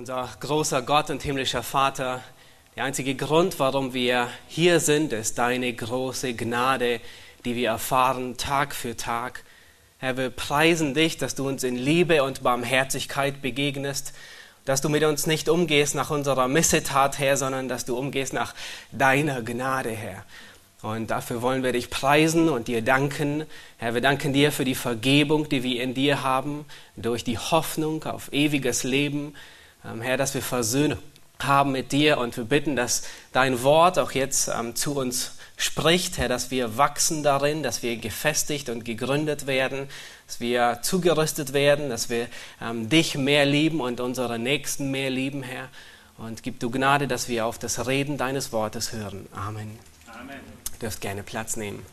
Unser großer Gott und himmlischer Vater, der einzige Grund, warum wir hier sind, ist deine große Gnade, die wir erfahren Tag für Tag. Herr, wir preisen dich, dass du uns in Liebe und Barmherzigkeit begegnest, dass du mit uns nicht umgehst nach unserer Missetat, Herr, sondern dass du umgehst nach deiner Gnade, Herr. Und dafür wollen wir dich preisen und dir danken. Herr, wir danken dir für die Vergebung, die wir in dir haben, durch die Hoffnung auf ewiges Leben. Ähm, Herr, dass wir Versöhnung haben mit dir und wir bitten, dass dein Wort auch jetzt ähm, zu uns spricht, Herr, dass wir wachsen darin, dass wir gefestigt und gegründet werden, dass wir zugerüstet werden, dass wir ähm, dich mehr lieben und unsere Nächsten mehr lieben, Herr. Und gib du Gnade, dass wir auf das Reden deines Wortes hören. Amen. Amen. Ihr dürft gerne Platz nehmen.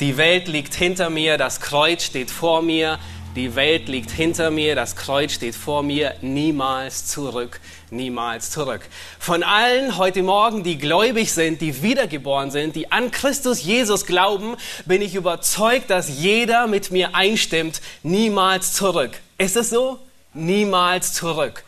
Die Welt liegt hinter mir, das Kreuz steht vor mir. Die Welt liegt hinter mir, das Kreuz steht vor mir, niemals zurück, niemals zurück. Von allen heute Morgen, die gläubig sind, die wiedergeboren sind, die an Christus Jesus glauben, bin ich überzeugt, dass jeder mit mir einstimmt, niemals zurück. Ist es so? Niemals zurück.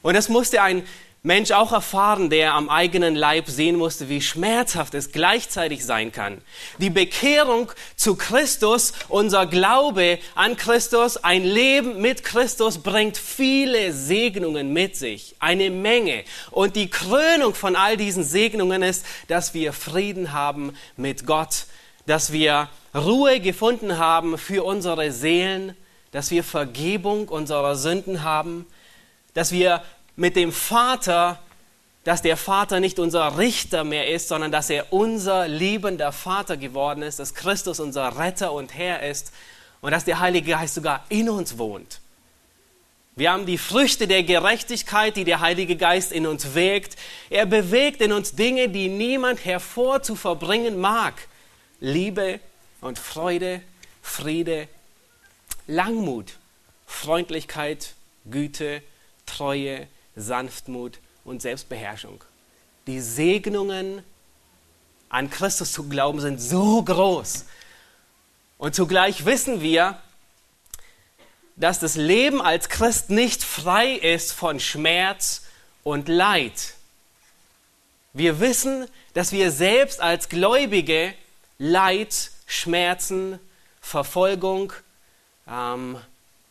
Und es musste ein Mensch auch erfahren, der am eigenen Leib sehen musste, wie schmerzhaft es gleichzeitig sein kann. Die Bekehrung zu Christus, unser Glaube an Christus, ein Leben mit Christus bringt viele Segnungen mit sich, eine Menge. Und die Krönung von all diesen Segnungen ist, dass wir Frieden haben mit Gott, dass wir Ruhe gefunden haben für unsere Seelen, dass wir Vergebung unserer Sünden haben, dass wir mit dem Vater, dass der Vater nicht unser Richter mehr ist, sondern dass er unser liebender Vater geworden ist, dass Christus unser Retter und Herr ist und dass der Heilige Geist sogar in uns wohnt. Wir haben die Früchte der Gerechtigkeit, die der Heilige Geist in uns wägt. Er bewegt in uns Dinge, die niemand hervorzuverbringen mag. Liebe und Freude, Friede, Langmut, Freundlichkeit, Güte, Treue, Sanftmut und Selbstbeherrschung. Die Segnungen an Christus zu glauben sind so groß. Und zugleich wissen wir, dass das Leben als Christ nicht frei ist von Schmerz und Leid. Wir wissen, dass wir selbst als Gläubige Leid, Schmerzen, Verfolgung ähm,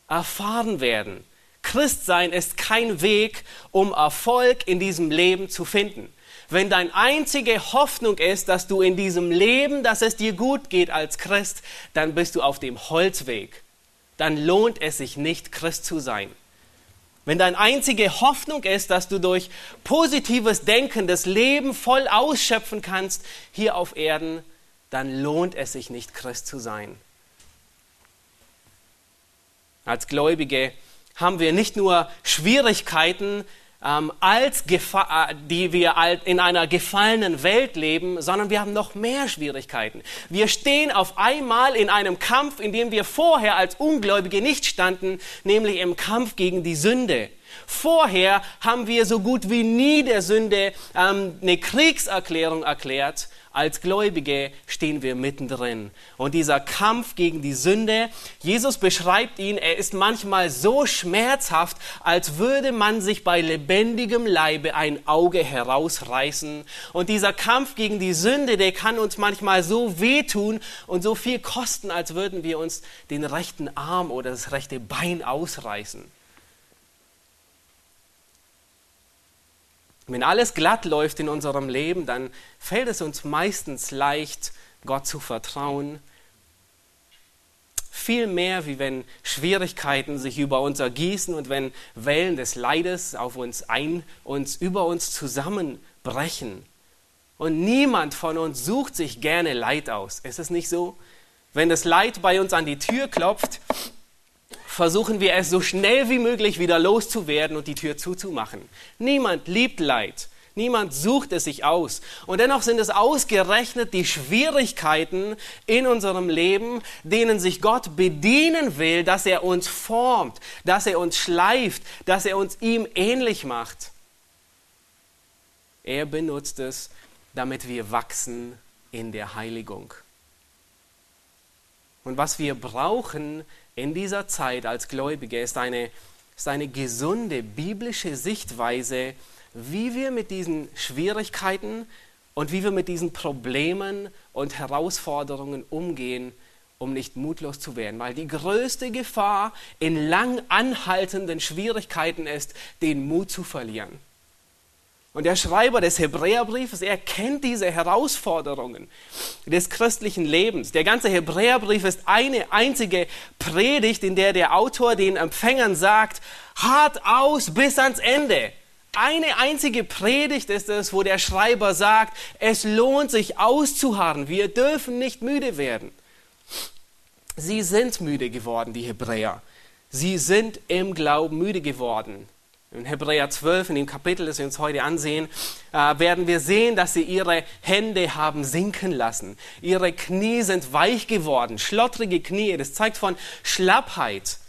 erfahren werden. Christsein ist kein Weg, um Erfolg in diesem Leben zu finden. Wenn deine einzige Hoffnung ist, dass du in diesem Leben, dass es dir gut geht als Christ, dann bist du auf dem Holzweg. Dann lohnt es sich nicht, Christ zu sein. Wenn deine einzige Hoffnung ist, dass du durch positives Denken das Leben voll ausschöpfen kannst hier auf Erden, dann lohnt es sich nicht, Christ zu sein. Als Gläubige haben wir nicht nur Schwierigkeiten, ähm, als Gefa äh, die wir in einer gefallenen Welt leben, sondern wir haben noch mehr Schwierigkeiten. Wir stehen auf einmal in einem Kampf, in dem wir vorher als Ungläubige nicht standen, nämlich im Kampf gegen die Sünde. Vorher haben wir so gut wie nie der Sünde ähm, eine Kriegserklärung erklärt als Gläubige stehen wir mittendrin. Und dieser Kampf gegen die Sünde, Jesus beschreibt ihn, er ist manchmal so schmerzhaft, als würde man sich bei lebendigem Leibe ein Auge herausreißen. Und dieser Kampf gegen die Sünde, der kann uns manchmal so wehtun und so viel kosten, als würden wir uns den rechten Arm oder das rechte Bein ausreißen. Wenn alles glatt läuft in unserem Leben, dann fällt es uns meistens leicht, Gott zu vertrauen. Viel mehr, wie wenn Schwierigkeiten sich über uns ergießen und wenn Wellen des Leides auf uns ein, uns über uns zusammenbrechen. Und niemand von uns sucht sich gerne Leid aus. Ist es nicht so? Wenn das Leid bei uns an die Tür klopft, versuchen wir es so schnell wie möglich wieder loszuwerden und die Tür zuzumachen. Niemand liebt Leid. Niemand sucht es sich aus. Und dennoch sind es ausgerechnet die Schwierigkeiten in unserem Leben, denen sich Gott bedienen will, dass er uns formt, dass er uns schleift, dass er uns ihm ähnlich macht. Er benutzt es, damit wir wachsen in der Heiligung. Und was wir brauchen, in dieser Zeit als Gläubige ist eine, ist eine gesunde biblische Sichtweise, wie wir mit diesen Schwierigkeiten und wie wir mit diesen Problemen und Herausforderungen umgehen, um nicht mutlos zu werden. Weil die größte Gefahr in lang anhaltenden Schwierigkeiten ist, den Mut zu verlieren. Und der Schreiber des Hebräerbriefes, er kennt diese Herausforderungen des christlichen Lebens. Der ganze Hebräerbrief ist eine einzige Predigt, in der der Autor den Empfängern sagt, hart aus bis ans Ende. Eine einzige Predigt ist es, wo der Schreiber sagt, es lohnt sich auszuharren, wir dürfen nicht müde werden. Sie sind müde geworden, die Hebräer. Sie sind im Glauben müde geworden. In Hebräer 12, in dem Kapitel, das wir uns heute ansehen, äh, werden wir sehen, dass sie ihre Hände haben sinken lassen. Ihre Knie sind weich geworden, schlottrige Knie. Das zeigt von Schlappheit.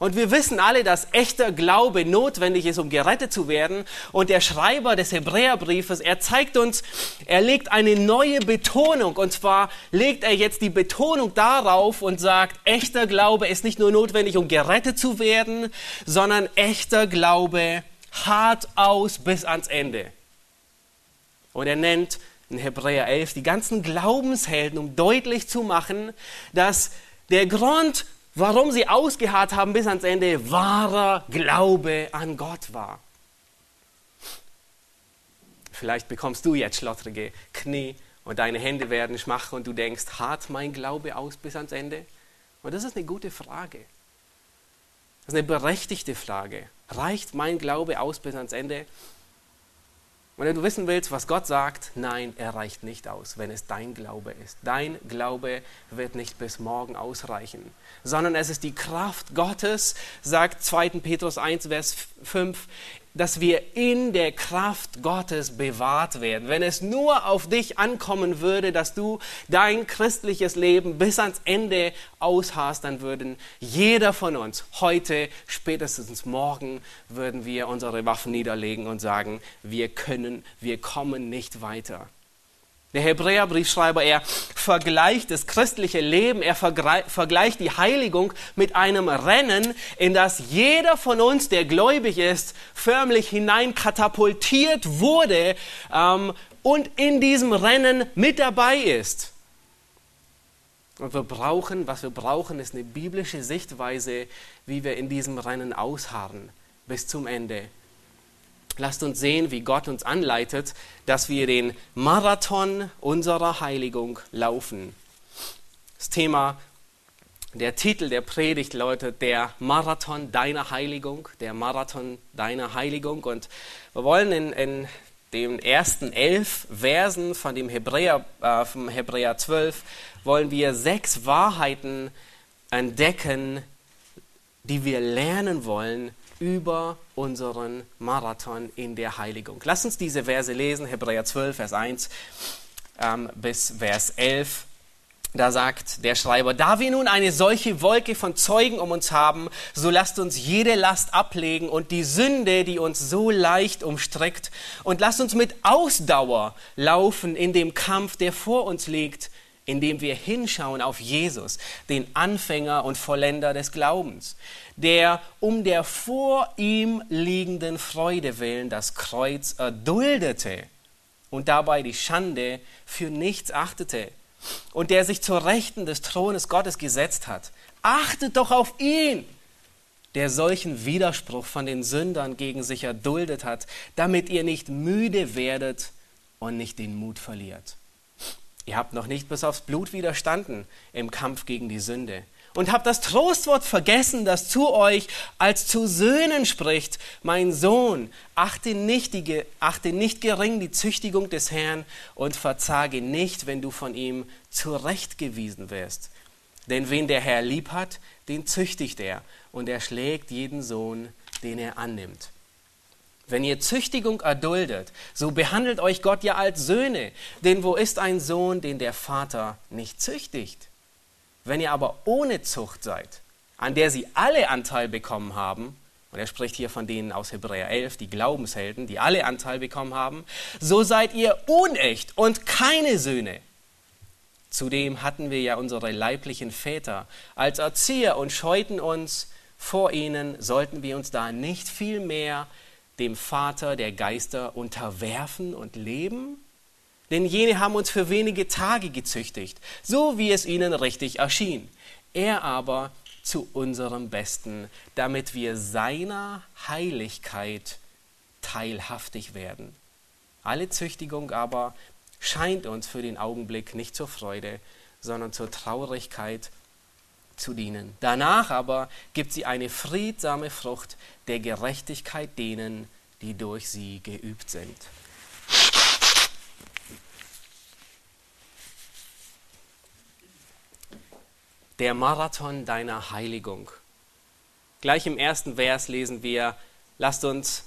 Und wir wissen alle, dass echter Glaube notwendig ist, um gerettet zu werden. Und der Schreiber des Hebräerbriefes, er zeigt uns, er legt eine neue Betonung. Und zwar legt er jetzt die Betonung darauf und sagt, echter Glaube ist nicht nur notwendig, um gerettet zu werden, sondern echter Glaube hart aus bis ans Ende. Und er nennt in Hebräer 11 die ganzen Glaubenshelden, um deutlich zu machen, dass der Grund, warum sie ausgeharrt haben bis ans Ende, wahrer Glaube an Gott war. Vielleicht bekommst du jetzt schlottrige Knie und deine Hände werden schwach und du denkst, hart mein Glaube aus bis ans Ende? Und das ist eine gute Frage. Das ist eine berechtigte Frage. Reicht mein Glaube aus bis ans Ende? Und wenn du wissen willst, was Gott sagt, nein, er reicht nicht aus, wenn es dein Glaube ist. Dein Glaube wird nicht bis morgen ausreichen, sondern es ist die Kraft Gottes, sagt 2. Petrus 1, Vers 5, dass wir in der Kraft Gottes bewahrt werden. Wenn es nur auf dich ankommen würde, dass du dein christliches Leben bis ans Ende ausharrst, dann würden jeder von uns heute, spätestens morgen, würden wir unsere Waffen niederlegen und sagen, wir können, wir kommen nicht weiter. Der Hebräerbriefschreiber, er vergleicht das christliche Leben, er vergleicht die Heiligung mit einem Rennen, in das jeder von uns, der gläubig ist, förmlich hineinkatapultiert wurde ähm, und in diesem Rennen mit dabei ist. Und wir brauchen, was wir brauchen, ist eine biblische Sichtweise, wie wir in diesem Rennen ausharren bis zum Ende. Lasst uns sehen, wie Gott uns anleitet, dass wir den Marathon unserer Heiligung laufen. Das Thema, der Titel der Predigt lautet der Marathon deiner Heiligung, der Marathon deiner Heiligung. Und wir wollen in, in den ersten elf Versen von dem Hebräer, äh, vom Hebräer 12, wollen wir sechs Wahrheiten entdecken, die wir lernen wollen über unseren Marathon in der Heiligung. Lass uns diese Verse lesen, Hebräer 12, Vers 1 ähm, bis Vers 11. Da sagt der Schreiber, da wir nun eine solche Wolke von Zeugen um uns haben, so lasst uns jede Last ablegen und die Sünde, die uns so leicht umstrickt, und lasst uns mit Ausdauer laufen in dem Kampf, der vor uns liegt, indem wir hinschauen auf Jesus, den Anfänger und Vollender des Glaubens, der um der vor ihm liegenden Freude willen das Kreuz erduldete und dabei die Schande für nichts achtete und der sich zur Rechten des Thrones Gottes gesetzt hat. Achtet doch auf ihn, der solchen Widerspruch von den Sündern gegen sich erduldet hat, damit ihr nicht müde werdet und nicht den Mut verliert. Ihr habt noch nicht bis aufs Blut widerstanden im Kampf gegen die Sünde und habt das Trostwort vergessen, das zu euch als zu Söhnen spricht. Mein Sohn, achte nicht, die, achte nicht gering die Züchtigung des Herrn und verzage nicht, wenn du von ihm zurechtgewiesen wirst. Denn wen der Herr lieb hat, den züchtigt er und er schlägt jeden Sohn, den er annimmt. Wenn ihr Züchtigung erduldet, so behandelt euch Gott ja als Söhne. Denn wo ist ein Sohn, den der Vater nicht züchtigt? Wenn ihr aber ohne Zucht seid, an der sie alle Anteil bekommen haben, und er spricht hier von denen aus Hebräer 11, die Glaubenshelden, die alle Anteil bekommen haben, so seid ihr unecht und keine Söhne. Zudem hatten wir ja unsere leiblichen Väter als Erzieher und scheuten uns vor ihnen, sollten wir uns da nicht viel mehr dem Vater der Geister unterwerfen und leben? Denn jene haben uns für wenige Tage gezüchtigt, so wie es ihnen richtig erschien. Er aber zu unserem Besten, damit wir seiner Heiligkeit teilhaftig werden. Alle Züchtigung aber scheint uns für den Augenblick nicht zur Freude, sondern zur Traurigkeit zu dienen. Danach aber gibt sie eine friedsame Frucht der Gerechtigkeit denen, die durch sie geübt sind. Der Marathon deiner Heiligung. Gleich im ersten Vers lesen wir, lasst uns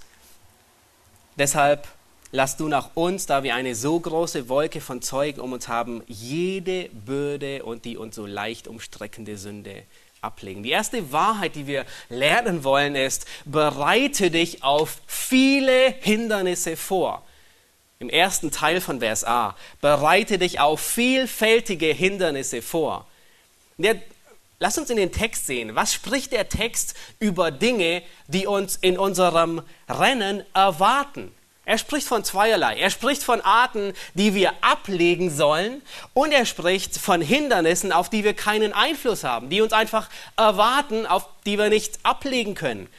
deshalb lass du nach uns, da wir eine so große Wolke von Zeugen um uns haben, jede Bürde und die uns so leicht umstreckende Sünde ablegen. Die erste Wahrheit, die wir lernen wollen, ist, bereite dich auf viele Hindernisse vor. Im ersten Teil von Vers A, bereite dich auf vielfältige Hindernisse vor. Der, lass uns in den Text sehen. Was spricht der Text über Dinge, die uns in unserem Rennen erwarten? Er spricht von zweierlei. Er spricht von Arten, die wir ablegen sollen und er spricht von Hindernissen, auf die wir keinen Einfluss haben, die uns einfach erwarten, auf die wir nicht ablegen können.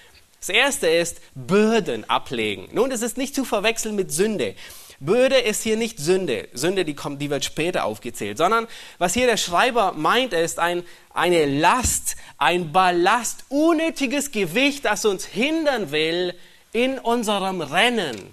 Das erste ist Bürden ablegen. Nun, es ist nicht zu verwechseln mit Sünde. Bürde ist hier nicht Sünde. Sünde, die kommt, die wird später aufgezählt, sondern was hier der Schreiber meint, ist ein, eine Last, ein Ballast, unnötiges Gewicht, das uns hindern will in unserem Rennen.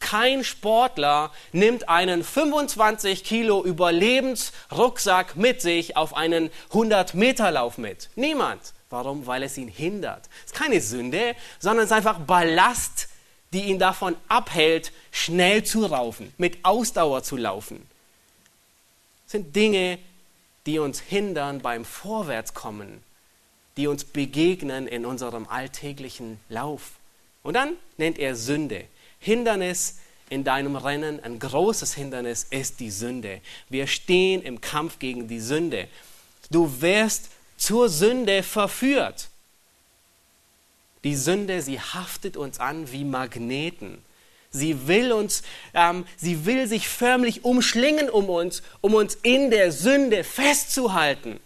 Kein Sportler nimmt einen 25 Kilo Überlebensrucksack mit sich auf einen 100-Meter-Lauf mit. Niemand. Warum? Weil es ihn hindert. Es ist keine Sünde, sondern es ist einfach Ballast, die ihn davon abhält, schnell zu laufen, mit Ausdauer zu laufen. Es sind Dinge, die uns hindern beim Vorwärtskommen, die uns begegnen in unserem alltäglichen Lauf. Und dann nennt er Sünde. Hindernis in deinem Rennen, ein großes Hindernis ist die Sünde. Wir stehen im Kampf gegen die Sünde. Du wirst zur Sünde verführt. Die Sünde, sie haftet uns an wie Magneten. Sie will uns, ähm, sie will sich förmlich umschlingen um uns, um uns in der Sünde festzuhalten.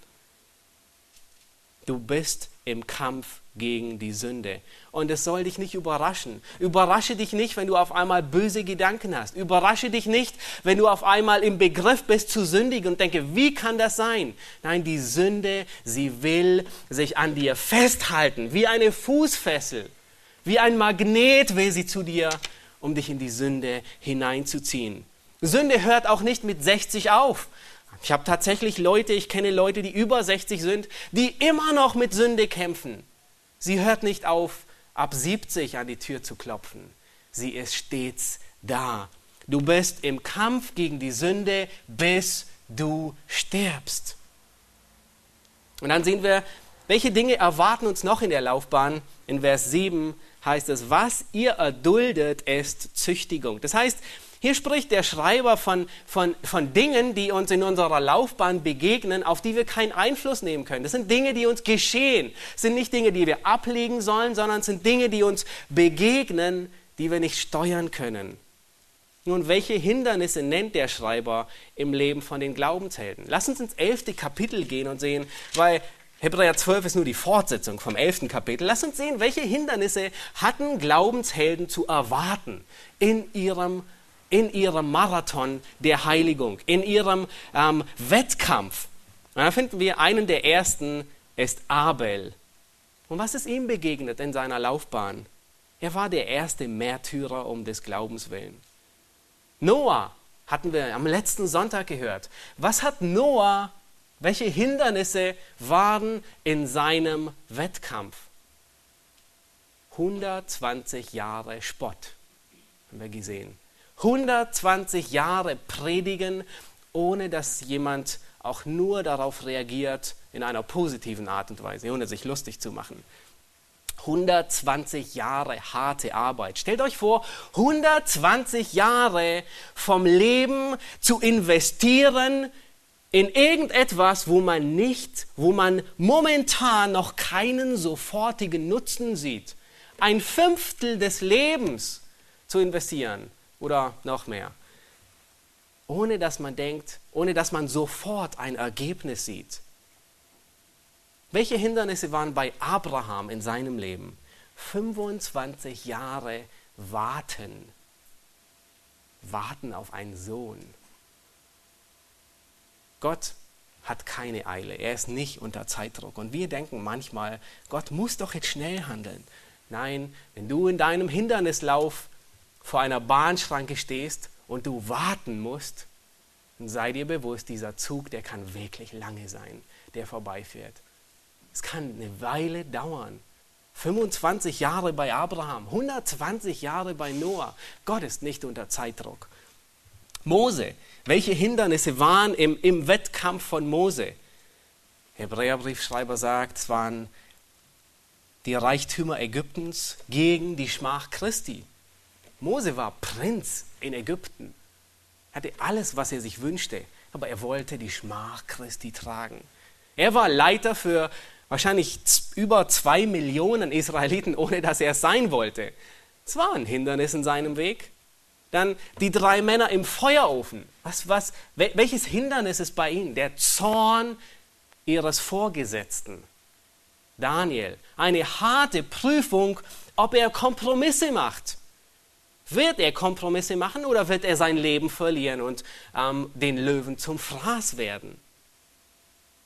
Du bist im Kampf gegen die Sünde. Und es soll dich nicht überraschen. Überrasche dich nicht, wenn du auf einmal böse Gedanken hast. Überrasche dich nicht, wenn du auf einmal im Begriff bist zu sündigen und denke, wie kann das sein? Nein, die Sünde, sie will sich an dir festhalten, wie eine Fußfessel, wie ein Magnet will sie zu dir, um dich in die Sünde hineinzuziehen. Sünde hört auch nicht mit 60 auf. Ich habe tatsächlich Leute, ich kenne Leute, die über 60 sind, die immer noch mit Sünde kämpfen. Sie hört nicht auf, ab 70 an die Tür zu klopfen. Sie ist stets da. Du bist im Kampf gegen die Sünde, bis du stirbst. Und dann sehen wir, welche Dinge erwarten uns noch in der Laufbahn. In Vers 7 heißt es, was ihr erduldet, ist Züchtigung. Das heißt, hier spricht der Schreiber von, von, von Dingen, die uns in unserer Laufbahn begegnen, auf die wir keinen Einfluss nehmen können. Das sind Dinge, die uns geschehen. Das sind nicht Dinge, die wir ablegen sollen, sondern es sind Dinge, die uns begegnen, die wir nicht steuern können. Nun, welche Hindernisse nennt der Schreiber im Leben von den Glaubenshelden? Lass uns ins elfte Kapitel gehen und sehen, weil Hebräer 12 ist nur die Fortsetzung vom elften Kapitel. Lass uns sehen, welche Hindernisse hatten Glaubenshelden zu erwarten in ihrem in ihrem Marathon der Heiligung, in ihrem ähm, Wettkampf. Und da finden wir einen der ersten, ist Abel. Und was ist ihm begegnet in seiner Laufbahn? Er war der erste Märtyrer um des Glaubens willen. Noah hatten wir am letzten Sonntag gehört. Was hat Noah, welche Hindernisse waren in seinem Wettkampf? 120 Jahre Spott, haben wir gesehen. 120 Jahre predigen, ohne dass jemand auch nur darauf reagiert in einer positiven Art und Weise, ohne sich lustig zu machen. 120 Jahre harte Arbeit. Stellt euch vor, 120 Jahre vom Leben zu investieren in irgendetwas, wo man nicht, wo man momentan noch keinen sofortigen Nutzen sieht, ein Fünftel des Lebens zu investieren oder noch mehr, ohne dass man denkt, ohne dass man sofort ein Ergebnis sieht. Welche Hindernisse waren bei Abraham in seinem Leben? 25 Jahre warten. Warten auf einen Sohn. Gott hat keine Eile. Er ist nicht unter Zeitdruck. Und wir denken manchmal, Gott muss doch jetzt schnell handeln. Nein, wenn du in deinem Hindernislauf vor einer Bahnschranke stehst und du warten musst, dann sei dir bewusst, dieser Zug, der kann wirklich lange sein, der vorbeifährt. Es kann eine Weile dauern. 25 Jahre bei Abraham, 120 Jahre bei Noah. Gott ist nicht unter Zeitdruck. Mose, welche Hindernisse waren im, im Wettkampf von Mose? Hebräerbriefschreiber sagt, es waren die Reichtümer Ägyptens gegen die Schmach Christi. Mose war Prinz in Ägypten, hatte alles, was er sich wünschte, aber er wollte die Schmach Christi tragen. Er war Leiter für wahrscheinlich über zwei Millionen Israeliten, ohne dass er es sein wollte. Es war ein Hindernis in seinem Weg. Dann die drei Männer im Feuerofen. Was, was, welches Hindernis ist bei ihnen? Der Zorn ihres Vorgesetzten. Daniel, eine harte Prüfung, ob er Kompromisse macht. Wird er Kompromisse machen oder wird er sein Leben verlieren und ähm, den Löwen zum Fraß werden?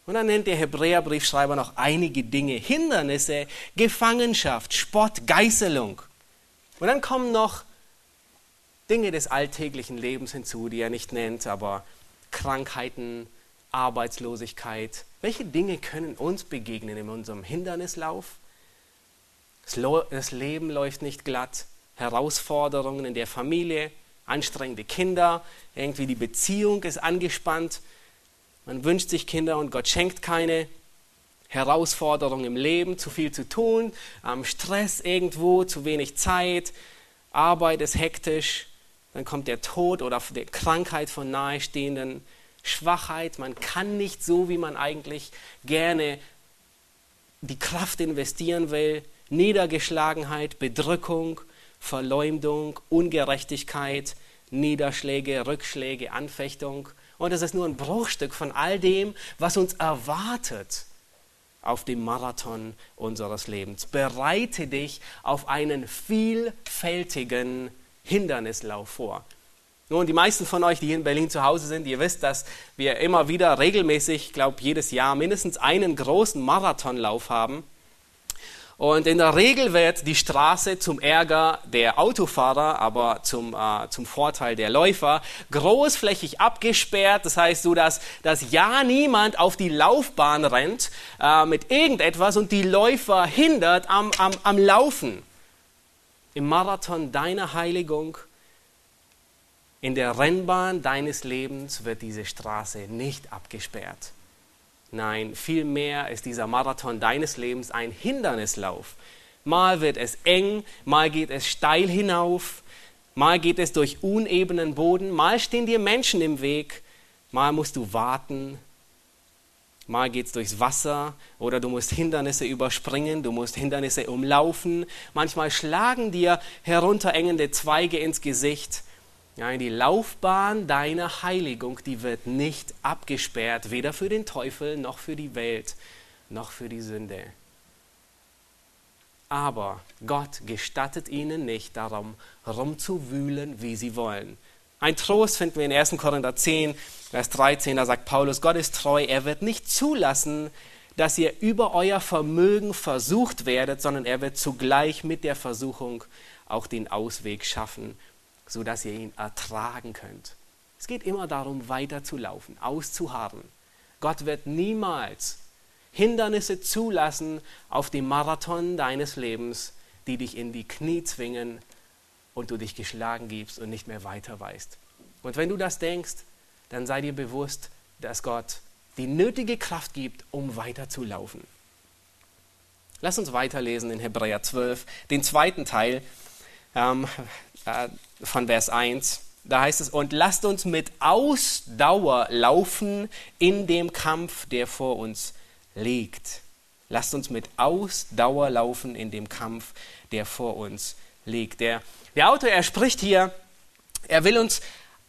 Und dann nennt der Hebräerbriefschreiber noch einige Dinge, Hindernisse, Gefangenschaft, Spott, Geißelung. Und dann kommen noch Dinge des alltäglichen Lebens hinzu, die er nicht nennt, aber Krankheiten, Arbeitslosigkeit. Welche Dinge können uns begegnen in unserem Hindernislauf? Das Leben läuft nicht glatt, Herausforderungen in der Familie, anstrengende Kinder, irgendwie die Beziehung ist angespannt, man wünscht sich Kinder und Gott schenkt keine. Herausforderungen im Leben, zu viel zu tun, Stress irgendwo, zu wenig Zeit, Arbeit ist hektisch, dann kommt der Tod oder die Krankheit von Nahestehenden, Schwachheit, man kann nicht so, wie man eigentlich gerne die Kraft investieren will, Niedergeschlagenheit, Bedrückung, Verleumdung, Ungerechtigkeit, Niederschläge, Rückschläge, Anfechtung. Und es ist nur ein Bruchstück von all dem, was uns erwartet auf dem Marathon unseres Lebens. Bereite dich auf einen vielfältigen Hindernislauf vor. Nun, die meisten von euch, die hier in Berlin zu Hause sind, ihr wisst, dass wir immer wieder regelmäßig, ich glaube jedes Jahr, mindestens einen großen Marathonlauf haben. Und in der Regel wird die Straße zum Ärger der Autofahrer, aber zum, äh, zum Vorteil der Läufer, großflächig abgesperrt. Das heißt so, dass, dass ja niemand auf die Laufbahn rennt äh, mit irgendetwas und die Läufer hindert am, am, am Laufen. Im Marathon deiner Heiligung, in der Rennbahn deines Lebens wird diese Straße nicht abgesperrt. Nein, vielmehr ist dieser Marathon deines Lebens ein Hindernislauf. Mal wird es eng, mal geht es steil hinauf, mal geht es durch unebenen Boden, mal stehen dir Menschen im Weg, mal musst du warten, mal geht es durchs Wasser oder du musst Hindernisse überspringen, du musst Hindernisse umlaufen, manchmal schlagen dir herunterengende Zweige ins Gesicht ja, die Laufbahn deiner Heiligung, die wird nicht abgesperrt, weder für den Teufel noch für die Welt noch für die Sünde. Aber Gott gestattet ihnen nicht darum, rumzuwühlen, wie sie wollen. Ein Trost finden wir in 1. Korinther 10, Vers 13, da sagt Paulus, Gott ist treu, er wird nicht zulassen, dass ihr über euer Vermögen versucht werdet, sondern er wird zugleich mit der Versuchung auch den Ausweg schaffen, sodass ihr ihn ertragen könnt. Es geht immer darum, weiterzulaufen, auszuharren. Gott wird niemals Hindernisse zulassen auf dem Marathon deines Lebens, die dich in die Knie zwingen und du dich geschlagen gibst und nicht mehr weiter weißt. Und wenn du das denkst, dann sei dir bewusst, dass Gott die nötige Kraft gibt, um weiterzulaufen. Lass uns weiterlesen in Hebräer 12, den zweiten Teil. Ähm, äh, von Vers 1. da heißt es, und lasst uns mit Ausdauer laufen in dem Kampf, der vor uns liegt. Lasst uns mit Ausdauer laufen in dem Kampf, der vor uns liegt. Der, der Autor, er spricht hier, er will uns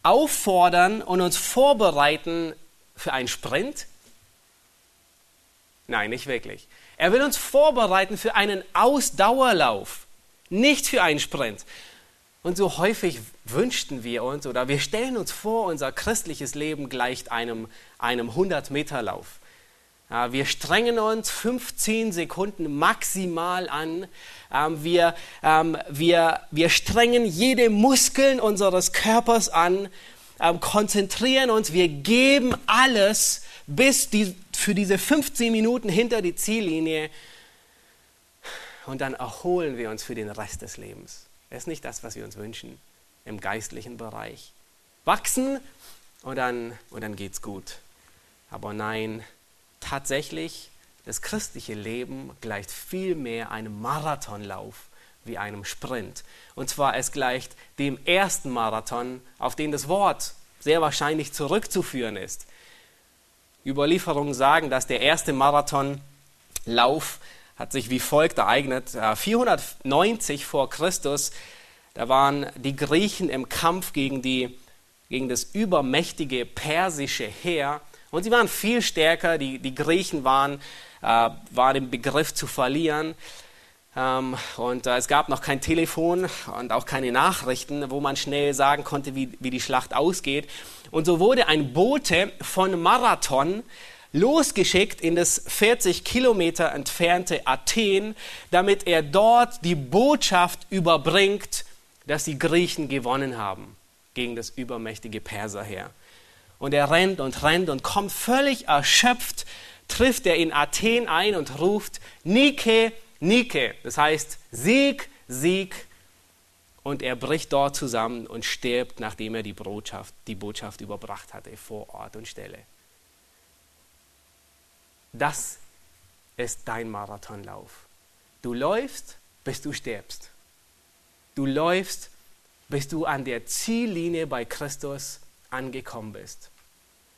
auffordern und uns vorbereiten für einen Sprint. Nein, nicht wirklich. Er will uns vorbereiten für einen Ausdauerlauf, nicht für einen Sprint. Und so häufig wünschten wir uns oder wir stellen uns vor, unser christliches Leben gleicht einem, einem 100-Meter-Lauf. Ja, wir strengen uns 15 Sekunden maximal an. Ähm, wir, ähm, wir, wir strengen jede Muskeln unseres Körpers an, ähm, konzentrieren uns, wir geben alles bis die, für diese 15 Minuten hinter die Ziellinie und dann erholen wir uns für den Rest des Lebens. Das ist nicht das, was wir uns wünschen im geistlichen Bereich. Wachsen und dann, und dann geht's gut. Aber nein, tatsächlich, das christliche Leben gleicht viel mehr einem Marathonlauf wie einem Sprint. Und zwar es gleicht dem ersten Marathon, auf den das Wort sehr wahrscheinlich zurückzuführen ist. Überlieferungen sagen, dass der erste Marathonlauf hat sich wie folgt ereignet. 490 vor Christus, da waren die Griechen im Kampf gegen, die, gegen das übermächtige persische Heer und sie waren viel stärker. Die, die Griechen waren, äh, waren im Begriff zu verlieren. Ähm, und äh, es gab noch kein Telefon und auch keine Nachrichten, wo man schnell sagen konnte, wie, wie die Schlacht ausgeht. Und so wurde ein Bote von Marathon losgeschickt in das 40 Kilometer entfernte Athen, damit er dort die Botschaft überbringt, dass die Griechen gewonnen haben gegen das übermächtige Perserheer. Und er rennt und rennt und kommt völlig erschöpft, trifft er in Athen ein und ruft Nike, Nike. Das heißt Sieg, Sieg. Und er bricht dort zusammen und stirbt, nachdem er die Botschaft, die Botschaft überbracht hatte, vor Ort und Stelle. Das ist dein Marathonlauf. Du läufst, bis du stirbst. Du läufst, bis du an der Ziellinie bei Christus angekommen bist.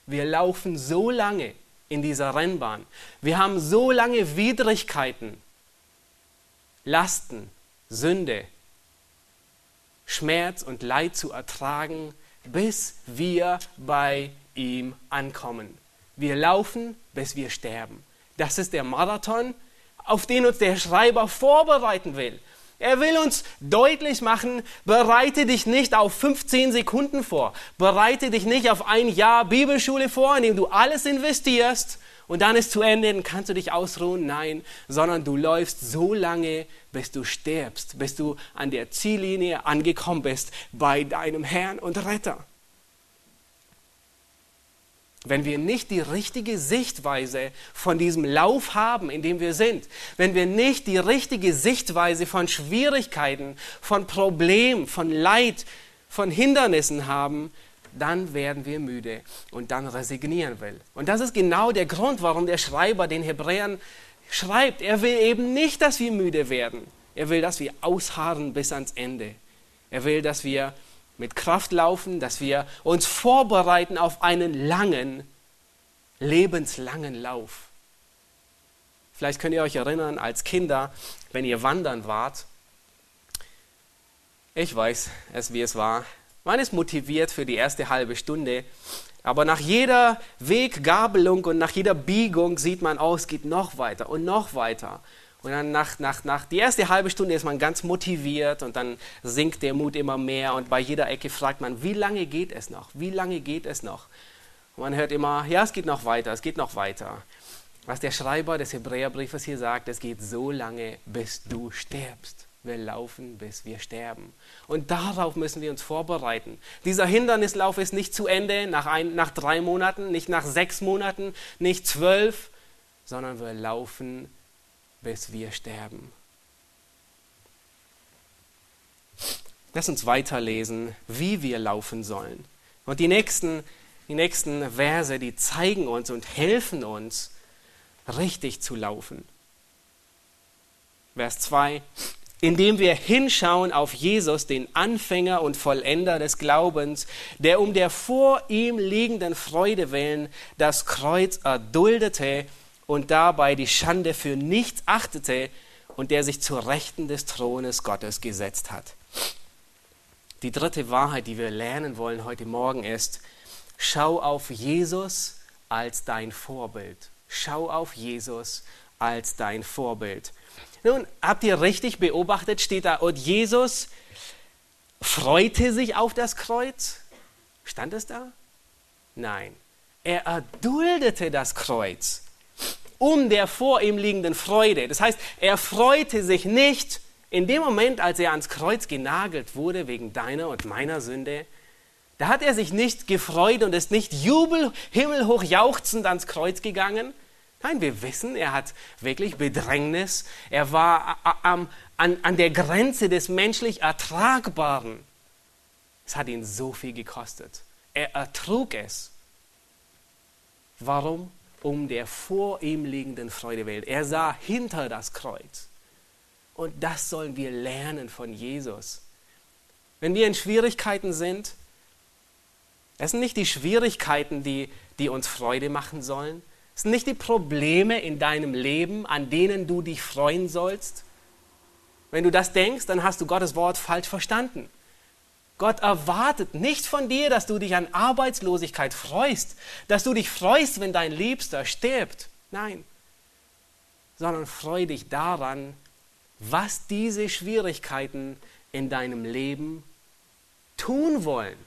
Wir laufen so lange in dieser Rennbahn. Wir haben so lange Widrigkeiten, Lasten, Sünde, Schmerz und Leid zu ertragen, bis wir bei ihm ankommen. Wir laufen, bis wir sterben. Das ist der Marathon, auf den uns der Schreiber vorbereiten will. Er will uns deutlich machen, bereite dich nicht auf 15 Sekunden vor, bereite dich nicht auf ein Jahr Bibelschule vor, in dem du alles investierst und dann ist zu Ende, dann kannst du dich ausruhen. Nein, sondern du läufst so lange, bis du stirbst, bis du an der Ziellinie angekommen bist bei deinem Herrn und Retter wenn wir nicht die richtige Sichtweise von diesem Lauf haben, in dem wir sind, wenn wir nicht die richtige Sichtweise von Schwierigkeiten, von Problemen, von Leid, von Hindernissen haben, dann werden wir müde und dann resignieren will. Und das ist genau der Grund, warum der Schreiber den Hebräern schreibt. Er will eben nicht, dass wir müde werden. Er will, dass wir ausharren bis ans Ende. Er will, dass wir mit Kraft laufen, dass wir uns vorbereiten auf einen langen, lebenslangen Lauf. Vielleicht könnt ihr euch erinnern, als Kinder, wenn ihr wandern wart, ich weiß es, wie es war. Man ist motiviert für die erste halbe Stunde, aber nach jeder Weggabelung und nach jeder Biegung sieht man, oh, es geht noch weiter und noch weiter. Und dann nach, nach, nach die erste halbe Stunde ist man ganz motiviert und dann sinkt der Mut immer mehr und bei jeder Ecke fragt man, wie lange geht es noch? Wie lange geht es noch? Und man hört immer, ja, es geht noch weiter, es geht noch weiter. Was der Schreiber des Hebräerbriefes hier sagt, es geht so lange, bis du stirbst. Wir laufen, bis wir sterben. Und darauf müssen wir uns vorbereiten. Dieser Hindernislauf ist nicht zu Ende nach, ein, nach drei Monaten, nicht nach sechs Monaten, nicht zwölf, sondern wir laufen bis wir sterben. Lass uns weiterlesen, wie wir laufen sollen. Und die nächsten, die nächsten Verse, die zeigen uns und helfen uns, richtig zu laufen. Vers 2. indem wir hinschauen auf Jesus, den Anfänger und Vollender des Glaubens, der um der vor ihm liegenden Freude willen das Kreuz erduldete und dabei die Schande für nichts achtete und der sich zur Rechten des Thrones Gottes gesetzt hat. Die dritte Wahrheit, die wir lernen wollen heute Morgen ist, schau auf Jesus als dein Vorbild. Schau auf Jesus als dein Vorbild. Nun, habt ihr richtig beobachtet, steht da, und Jesus freute sich auf das Kreuz? Stand es da? Nein. Er erduldete das Kreuz um der vor ihm liegenden Freude. Das heißt, er freute sich nicht in dem Moment, als er ans Kreuz genagelt wurde wegen deiner und meiner Sünde. Da hat er sich nicht gefreut und ist nicht jubel, himmelhoch jauchzend ans Kreuz gegangen, Nein, wir wissen, er hat wirklich Bedrängnis. Er war an, an der Grenze des menschlich Ertragbaren. Es hat ihn so viel gekostet. Er ertrug es. Warum? Um der vor ihm liegenden Freude willen. Er sah hinter das Kreuz. Und das sollen wir lernen von Jesus. Wenn wir in Schwierigkeiten sind, es sind nicht die Schwierigkeiten, die, die uns Freude machen sollen, es sind nicht die Probleme in deinem Leben, an denen du dich freuen sollst. Wenn du das denkst, dann hast du Gottes Wort falsch verstanden. Gott erwartet nicht von dir, dass du dich an Arbeitslosigkeit freust, dass du dich freust, wenn dein Liebster stirbt. Nein, sondern freu dich daran, was diese Schwierigkeiten in deinem Leben tun wollen.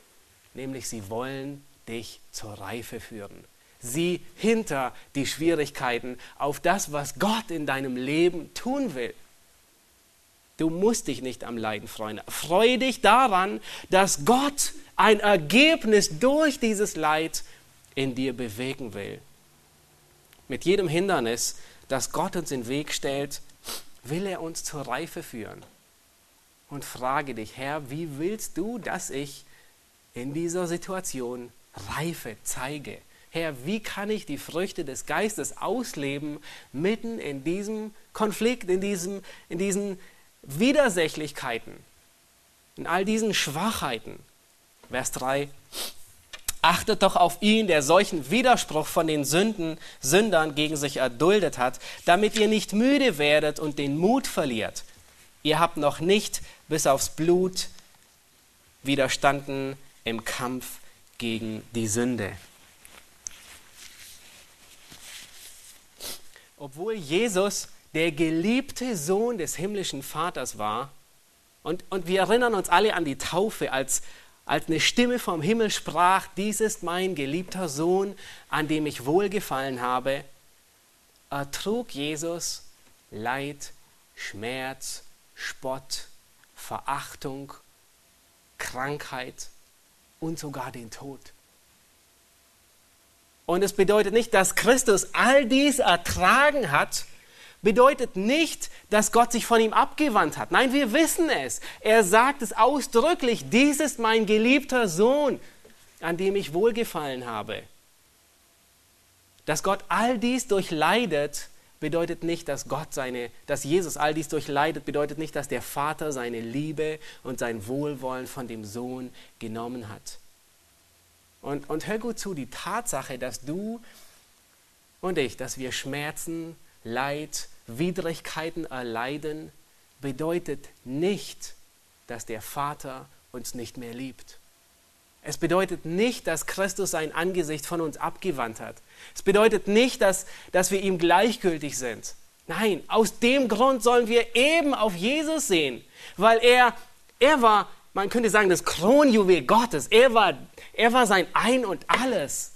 Nämlich sie wollen dich zur Reife führen. Sieh hinter die Schwierigkeiten auf das, was Gott in deinem Leben tun will. Du musst dich nicht am Leiden freuen. Freue dich daran, dass Gott ein Ergebnis durch dieses Leid in dir bewegen will. Mit jedem Hindernis, das Gott uns in den Weg stellt, will er uns zur Reife führen. Und frage dich, Herr, wie willst du, dass ich in dieser Situation Reife zeige? Herr, wie kann ich die Früchte des Geistes ausleben mitten in diesem Konflikt, in, diesem, in diesen Widersächlichkeiten, in all diesen Schwachheiten? Vers 3. Achtet doch auf ihn, der solchen Widerspruch von den Sünden, Sündern gegen sich erduldet hat, damit ihr nicht müde werdet und den Mut verliert. Ihr habt noch nicht bis aufs Blut widerstanden im Kampf gegen die Sünde. obwohl Jesus der geliebte Sohn des himmlischen Vaters war, und, und wir erinnern uns alle an die Taufe, als, als eine Stimme vom Himmel sprach, dies ist mein geliebter Sohn, an dem ich wohlgefallen habe, ertrug Jesus Leid, Schmerz, Spott, Verachtung, Krankheit und sogar den Tod. Und es bedeutet nicht, dass Christus all dies ertragen hat, bedeutet nicht, dass Gott sich von ihm abgewandt hat. Nein, wir wissen es. Er sagt es ausdrücklich, dies ist mein geliebter Sohn, an dem ich wohlgefallen habe. Dass Gott all dies durchleidet, bedeutet nicht, dass Gott seine, dass Jesus all dies durchleidet, bedeutet nicht, dass der Vater seine Liebe und sein Wohlwollen von dem Sohn genommen hat. Und, und hör gut zu, die Tatsache, dass du und ich, dass wir Schmerzen, Leid, Widrigkeiten erleiden, bedeutet nicht, dass der Vater uns nicht mehr liebt. Es bedeutet nicht, dass Christus sein Angesicht von uns abgewandt hat. Es bedeutet nicht, dass, dass wir ihm gleichgültig sind. Nein, aus dem Grund sollen wir eben auf Jesus sehen, weil er, er war man könnte sagen, das Kronjuwel Gottes. Er war, er war sein Ein und alles.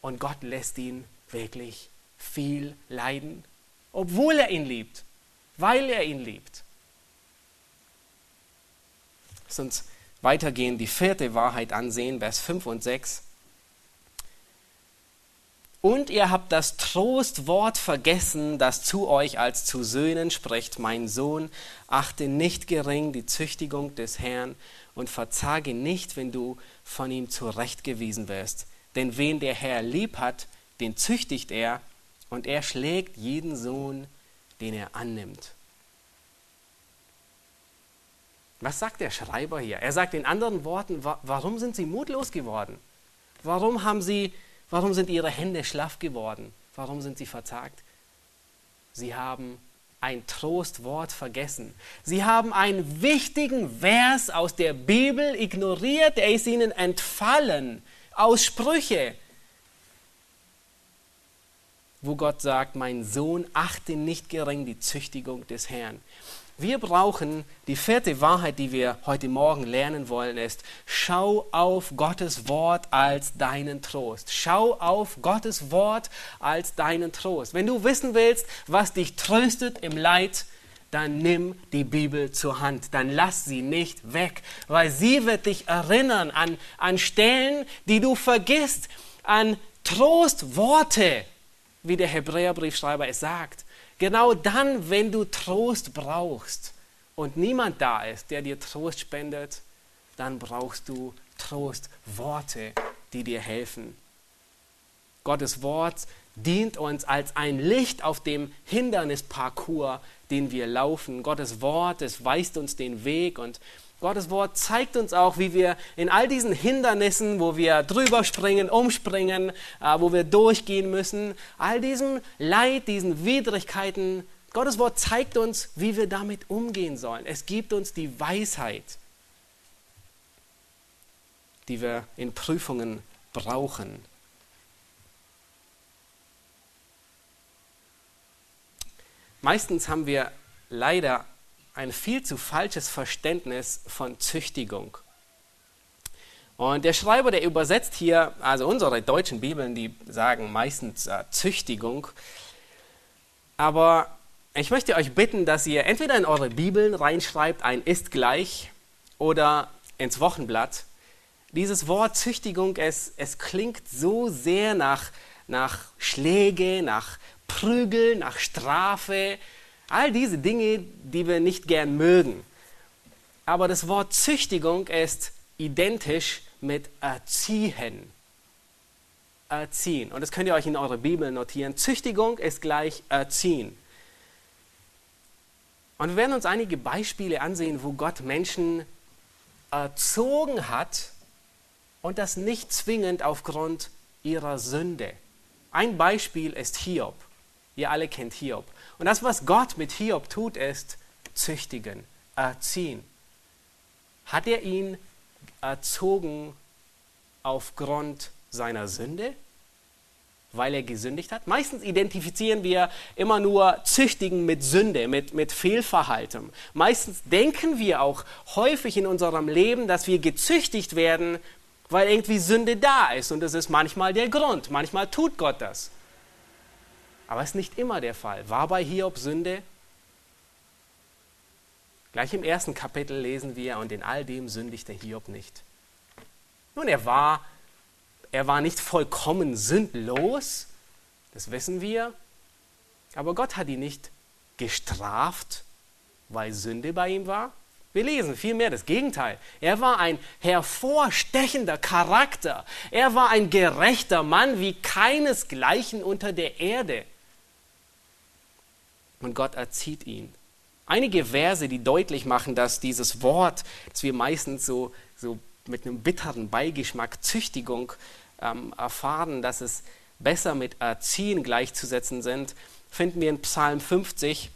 Und Gott lässt ihn wirklich viel leiden, obwohl er ihn liebt, weil er ihn liebt. Lass uns weitergehen, die vierte Wahrheit ansehen, Vers 5 und 6. Und ihr habt das Trostwort vergessen, das zu euch als zu Söhnen spricht, mein Sohn, achte nicht gering die Züchtigung des Herrn und verzage nicht, wenn du von ihm zurechtgewiesen wirst. Denn wen der Herr lieb hat, den züchtigt er, und er schlägt jeden Sohn, den er annimmt. Was sagt der Schreiber hier? Er sagt in anderen Worten, warum sind sie mutlos geworden? Warum, haben sie, warum sind ihre Hände schlaff geworden? Warum sind sie verzagt? Sie haben ein Trostwort vergessen. Sie haben einen wichtigen Vers aus der Bibel ignoriert, er ist ihnen entfallen. Aus Sprüche, wo Gott sagt, mein Sohn, achte nicht gering die Züchtigung des Herrn. Wir brauchen die vierte Wahrheit, die wir heute Morgen lernen wollen, ist, schau auf Gottes Wort als deinen Trost. Schau auf Gottes Wort als deinen Trost. Wenn du wissen willst, was dich tröstet im Leid, dann nimm die Bibel zur Hand, dann lass sie nicht weg, weil sie wird dich erinnern an, an Stellen, die du vergisst, an Trostworte, wie der Hebräerbriefschreiber es sagt. Genau dann, wenn du Trost brauchst und niemand da ist, der dir Trost spendet, dann brauchst du Trostworte, die dir helfen. Gottes Wort dient uns als ein Licht auf dem Hindernisparcours, den wir laufen. Gottes Wort, es weist uns den Weg und Gottes Wort zeigt uns auch, wie wir in all diesen Hindernissen, wo wir drüber springen, umspringen, äh, wo wir durchgehen müssen, all diesem Leid, diesen Widrigkeiten, Gottes Wort zeigt uns, wie wir damit umgehen sollen. Es gibt uns die Weisheit, die wir in Prüfungen brauchen. Meistens haben wir leider ein viel zu falsches Verständnis von Züchtigung. Und der Schreiber, der übersetzt hier, also unsere deutschen Bibeln, die sagen meistens äh, Züchtigung. Aber ich möchte euch bitten, dass ihr entweder in eure Bibeln reinschreibt, ein ist gleich, oder ins Wochenblatt. Dieses Wort Züchtigung, es, es klingt so sehr nach, nach Schläge, nach Prügel, nach Strafe, All diese Dinge, die wir nicht gern mögen. Aber das Wort Züchtigung ist identisch mit erziehen. Erziehen. Und das könnt ihr euch in eurer Bibel notieren. Züchtigung ist gleich erziehen. Und wir werden uns einige Beispiele ansehen, wo Gott Menschen erzogen hat und das nicht zwingend aufgrund ihrer Sünde. Ein Beispiel ist Hiob. Ihr alle kennt Hiob. Und das, was Gott mit Hiob tut, ist züchtigen, erziehen. Hat er ihn erzogen aufgrund seiner Sünde? Weil er gesündigt hat? Meistens identifizieren wir immer nur Züchtigen mit Sünde, mit, mit Fehlverhalten. Meistens denken wir auch häufig in unserem Leben, dass wir gezüchtigt werden, weil irgendwie Sünde da ist. Und das ist manchmal der Grund. Manchmal tut Gott das. Aber es ist nicht immer der Fall. War bei Hiob Sünde? Gleich im ersten Kapitel lesen wir, und in all dem sündigte Hiob nicht. Nun, er war, er war nicht vollkommen sündlos, das wissen wir, aber Gott hat ihn nicht gestraft, weil Sünde bei ihm war. Wir lesen vielmehr das Gegenteil. Er war ein hervorstechender Charakter. Er war ein gerechter Mann wie keinesgleichen unter der Erde und Gott erzieht ihn. Einige Verse, die deutlich machen, dass dieses Wort, das wir meistens so, so mit einem bitteren Beigeschmack Züchtigung ähm, erfahren, dass es besser mit Erziehen gleichzusetzen sind, finden wir in Psalm 50.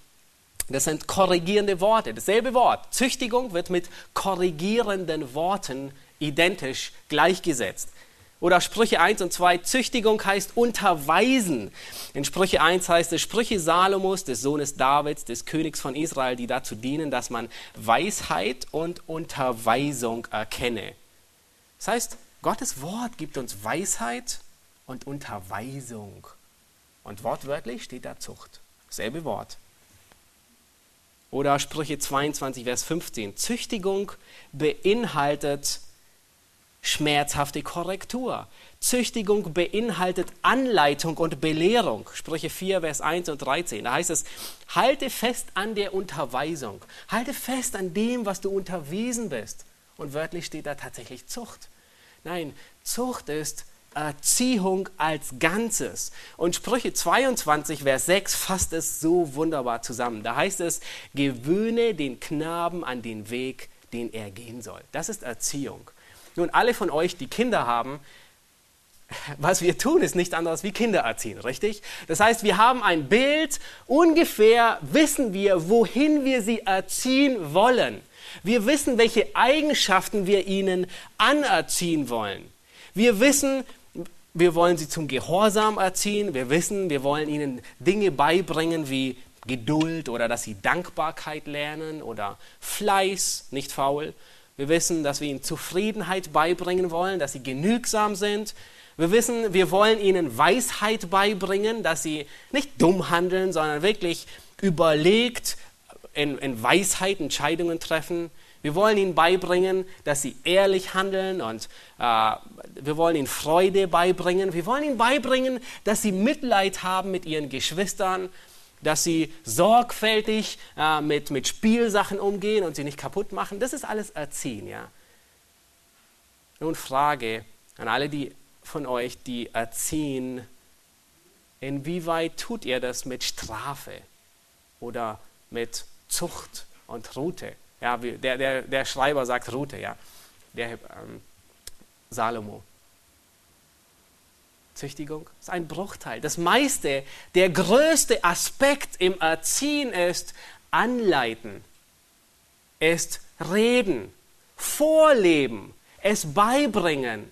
Das sind korrigierende Worte. Dasselbe Wort. Züchtigung wird mit korrigierenden Worten identisch gleichgesetzt. Oder Sprüche 1 und 2, Züchtigung heißt unterweisen. In Sprüche 1 heißt es Sprüche Salomos, des Sohnes Davids, des Königs von Israel, die dazu dienen, dass man Weisheit und Unterweisung erkenne. Das heißt, Gottes Wort gibt uns Weisheit und Unterweisung. Und wortwörtlich steht da Zucht. Selbe Wort. Oder Sprüche 22, Vers 15. Züchtigung beinhaltet schmerzhafte Korrektur. Züchtigung beinhaltet Anleitung und Belehrung. Sprüche 4, Vers 1 und 13. Da heißt es, halte fest an der Unterweisung. Halte fest an dem, was du unterwiesen bist. Und wörtlich steht da tatsächlich Zucht. Nein, Zucht ist Erziehung als Ganzes. Und Sprüche 22, Vers 6 fasst es so wunderbar zusammen. Da heißt es, gewöhne den Knaben an den Weg, den er gehen soll. Das ist Erziehung. Nun, alle von euch, die Kinder haben, was wir tun, ist nicht anderes wie Kinder erziehen, richtig? Das heißt, wir haben ein Bild, ungefähr wissen wir, wohin wir sie erziehen wollen. Wir wissen, welche Eigenschaften wir ihnen anerziehen wollen. Wir wissen, wir wollen sie zum Gehorsam erziehen. Wir wissen, wir wollen ihnen Dinge beibringen wie Geduld oder dass sie Dankbarkeit lernen oder Fleiß, nicht faul. Wir wissen, dass wir ihnen Zufriedenheit beibringen wollen, dass sie genügsam sind. Wir wissen, wir wollen ihnen Weisheit beibringen, dass sie nicht dumm handeln, sondern wirklich überlegt in, in Weisheit Entscheidungen treffen. Wir wollen ihnen beibringen, dass sie ehrlich handeln und äh, wir wollen ihnen Freude beibringen. Wir wollen ihnen beibringen, dass sie Mitleid haben mit ihren Geschwistern, dass sie sorgfältig äh, mit, mit Spielsachen umgehen und sie nicht kaputt machen. Das ist alles Erziehen, ja. Nun Frage an alle die von euch, die erziehen, inwieweit tut ihr das mit Strafe oder mit Zucht und Route? Ja, der, der, der Schreiber sagt Route, ja. Der ähm, Salomo. Züchtigung ist ein Bruchteil. Das meiste, der größte Aspekt im Erziehen ist anleiten, ist reden, vorleben, es beibringen.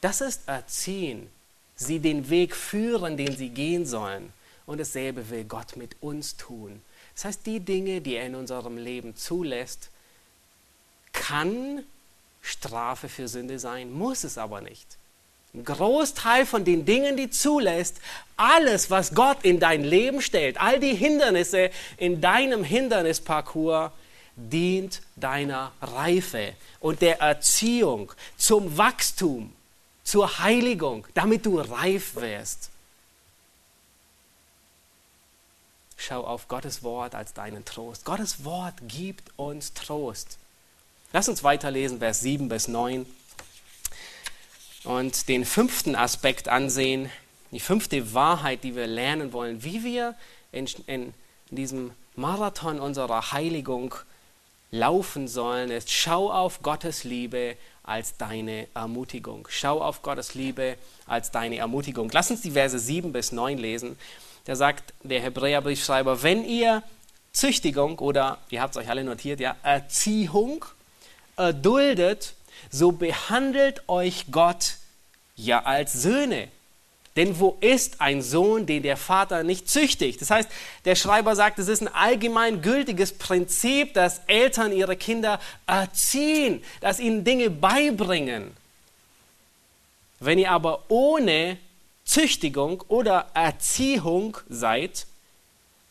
Das ist Erziehen, sie den Weg führen, den sie gehen sollen. Und dasselbe will Gott mit uns tun. Das heißt, die Dinge, die er in unserem Leben zulässt, kann Strafe für Sünde sein, muss es aber nicht. Ein Großteil von den Dingen, die zulässt, alles, was Gott in dein Leben stellt, all die Hindernisse in deinem Hindernisparcours, dient deiner Reife und der Erziehung, zum Wachstum, zur Heiligung, damit du reif wirst. Schau auf Gottes Wort als deinen Trost. Gottes Wort gibt uns Trost. Lass uns weiterlesen, Vers 7 bis 9. Und den fünften Aspekt ansehen, die fünfte Wahrheit, die wir lernen wollen, wie wir in, in diesem Marathon unserer Heiligung laufen sollen, ist, schau auf Gottes Liebe als deine Ermutigung. Schau auf Gottes Liebe als deine Ermutigung. Lass uns die Verse 7 bis 9 lesen. Da sagt der Hebräerbriefschreiber, wenn ihr Züchtigung oder, ihr habt es euch alle notiert, ja, Erziehung erduldet, so behandelt euch Gott ja als Söhne. Denn wo ist ein Sohn, den der Vater nicht züchtigt? Das heißt, der Schreiber sagt, es ist ein allgemein gültiges Prinzip, dass Eltern ihre Kinder erziehen, dass ihnen Dinge beibringen. Wenn ihr aber ohne Züchtigung oder Erziehung seid,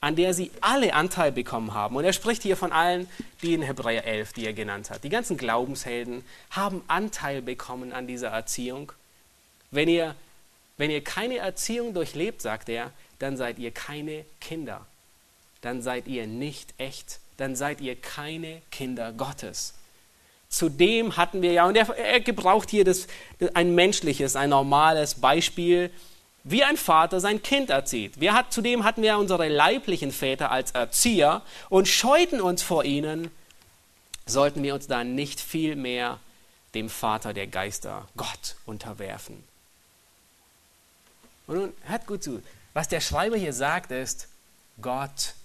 an der sie alle Anteil bekommen haben. Und er spricht hier von allen, die in Hebräer 11, die er genannt hat. Die ganzen Glaubenshelden haben Anteil bekommen an dieser Erziehung. Wenn ihr, wenn ihr keine Erziehung durchlebt, sagt er, dann seid ihr keine Kinder. Dann seid ihr nicht echt. Dann seid ihr keine Kinder Gottes. Zudem hatten wir ja, und er, er gebraucht hier das, ein menschliches, ein normales Beispiel, wie ein Vater sein Kind erzieht. Wir hat, zudem hatten wir unsere leiblichen Väter als Erzieher und scheuten uns vor ihnen, sollten wir uns dann nicht viel mehr dem Vater der Geister, Gott, unterwerfen. Und nun hört gut zu. Was der Schreiber hier sagt ist, Gott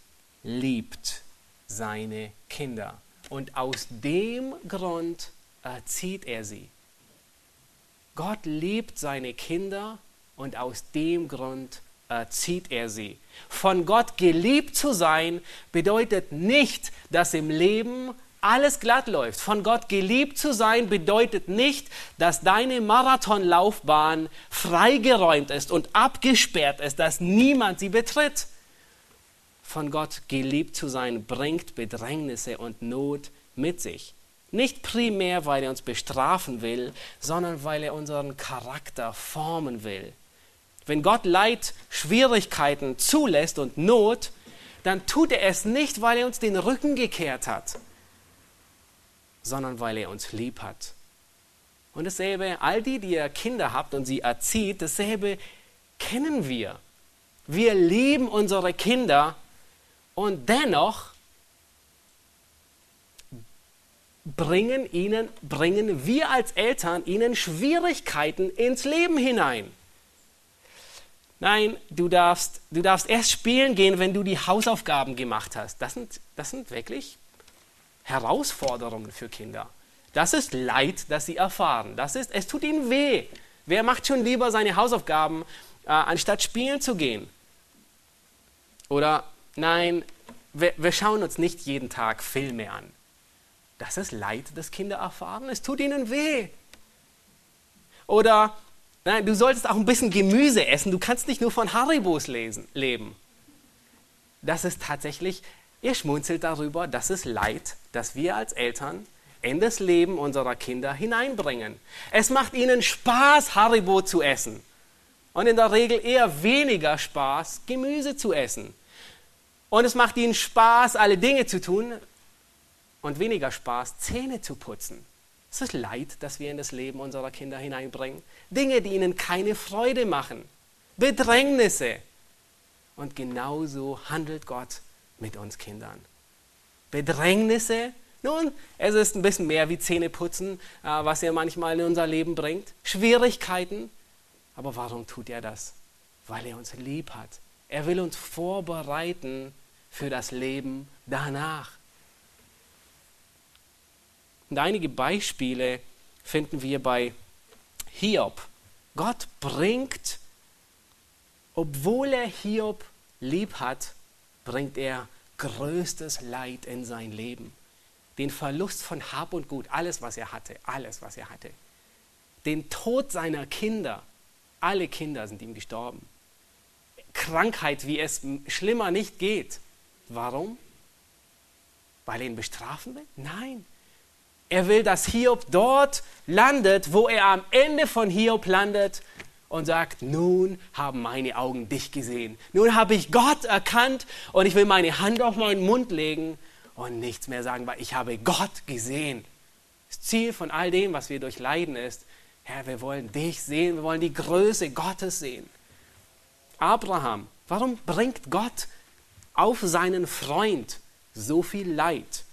liebt seine Kinder. Und aus dem Grund erzieht er sie. Gott liebt seine Kinder und aus dem Grund erzieht er sie. Von Gott geliebt zu sein bedeutet nicht, dass im Leben alles glatt läuft. Von Gott geliebt zu sein bedeutet nicht, dass deine Marathonlaufbahn freigeräumt ist und abgesperrt ist, dass niemand sie betritt von Gott geliebt zu sein, bringt Bedrängnisse und Not mit sich. Nicht primär, weil er uns bestrafen will, sondern weil er unseren Charakter formen will. Wenn Gott Leid, Schwierigkeiten zulässt und Not, dann tut er es nicht, weil er uns den Rücken gekehrt hat, sondern weil er uns lieb hat. Und dasselbe, all die, die ihr Kinder habt und sie erzieht, dasselbe kennen wir. Wir lieben unsere Kinder und dennoch bringen ihnen, bringen wir als Eltern ihnen Schwierigkeiten ins Leben hinein. Nein, du darfst, du darfst erst spielen gehen, wenn du die Hausaufgaben gemacht hast. Das sind, das sind wirklich Herausforderungen für Kinder. Das ist Leid, das sie erfahren. Das ist, es tut ihnen weh. Wer macht schon lieber seine Hausaufgaben, äh, anstatt spielen zu gehen? Oder nein, wir, wir schauen uns nicht jeden Tag Filme an. Das ist Leid, das Kinder erfahren. Es tut ihnen weh. Oder nein, du solltest auch ein bisschen Gemüse essen. Du kannst nicht nur von Haribos lesen, leben. Das ist tatsächlich, ihr schmunzelt darüber, das ist Leid, das wir als Eltern in das Leben unserer Kinder hineinbringen. Es macht ihnen Spaß, Haribo zu essen. Und in der Regel eher weniger Spaß, Gemüse zu essen. Und es macht ihnen Spaß, alle Dinge zu tun und weniger Spaß, Zähne zu putzen. Es ist Leid, das wir in das Leben unserer Kinder hineinbringen. Dinge, die ihnen keine Freude machen. Bedrängnisse. Und genauso handelt Gott mit uns Kindern. Bedrängnisse, nun, es ist ein bisschen mehr wie Zähneputzen, äh, was er manchmal in unser Leben bringt. Schwierigkeiten. Aber warum tut er das? Weil er uns lieb hat. Er will uns vorbereiten für das Leben danach. Und einige Beispiele finden wir bei Hiob. Gott bringt, obwohl er Hiob lieb hat, bringt er größtes Leid in sein Leben. Den Verlust von Hab und Gut, alles, was er hatte, alles, was er hatte. Den Tod seiner Kinder, alle Kinder sind ihm gestorben. Krankheit, wie es schlimmer nicht geht. Warum? Weil er ihn bestrafen will? Nein. Er will, dass Hiob dort landet, wo er am Ende von Hiob landet und sagt, nun haben meine Augen dich gesehen. Nun habe ich Gott erkannt und ich will meine Hand auf meinen Mund legen und nichts mehr sagen, weil ich habe Gott gesehen. Das Ziel von all dem, was wir durchleiden, ist, Herr, wir wollen dich sehen, wir wollen die Größe Gottes sehen. Abraham, warum bringt Gott auf seinen Freund so viel Leid?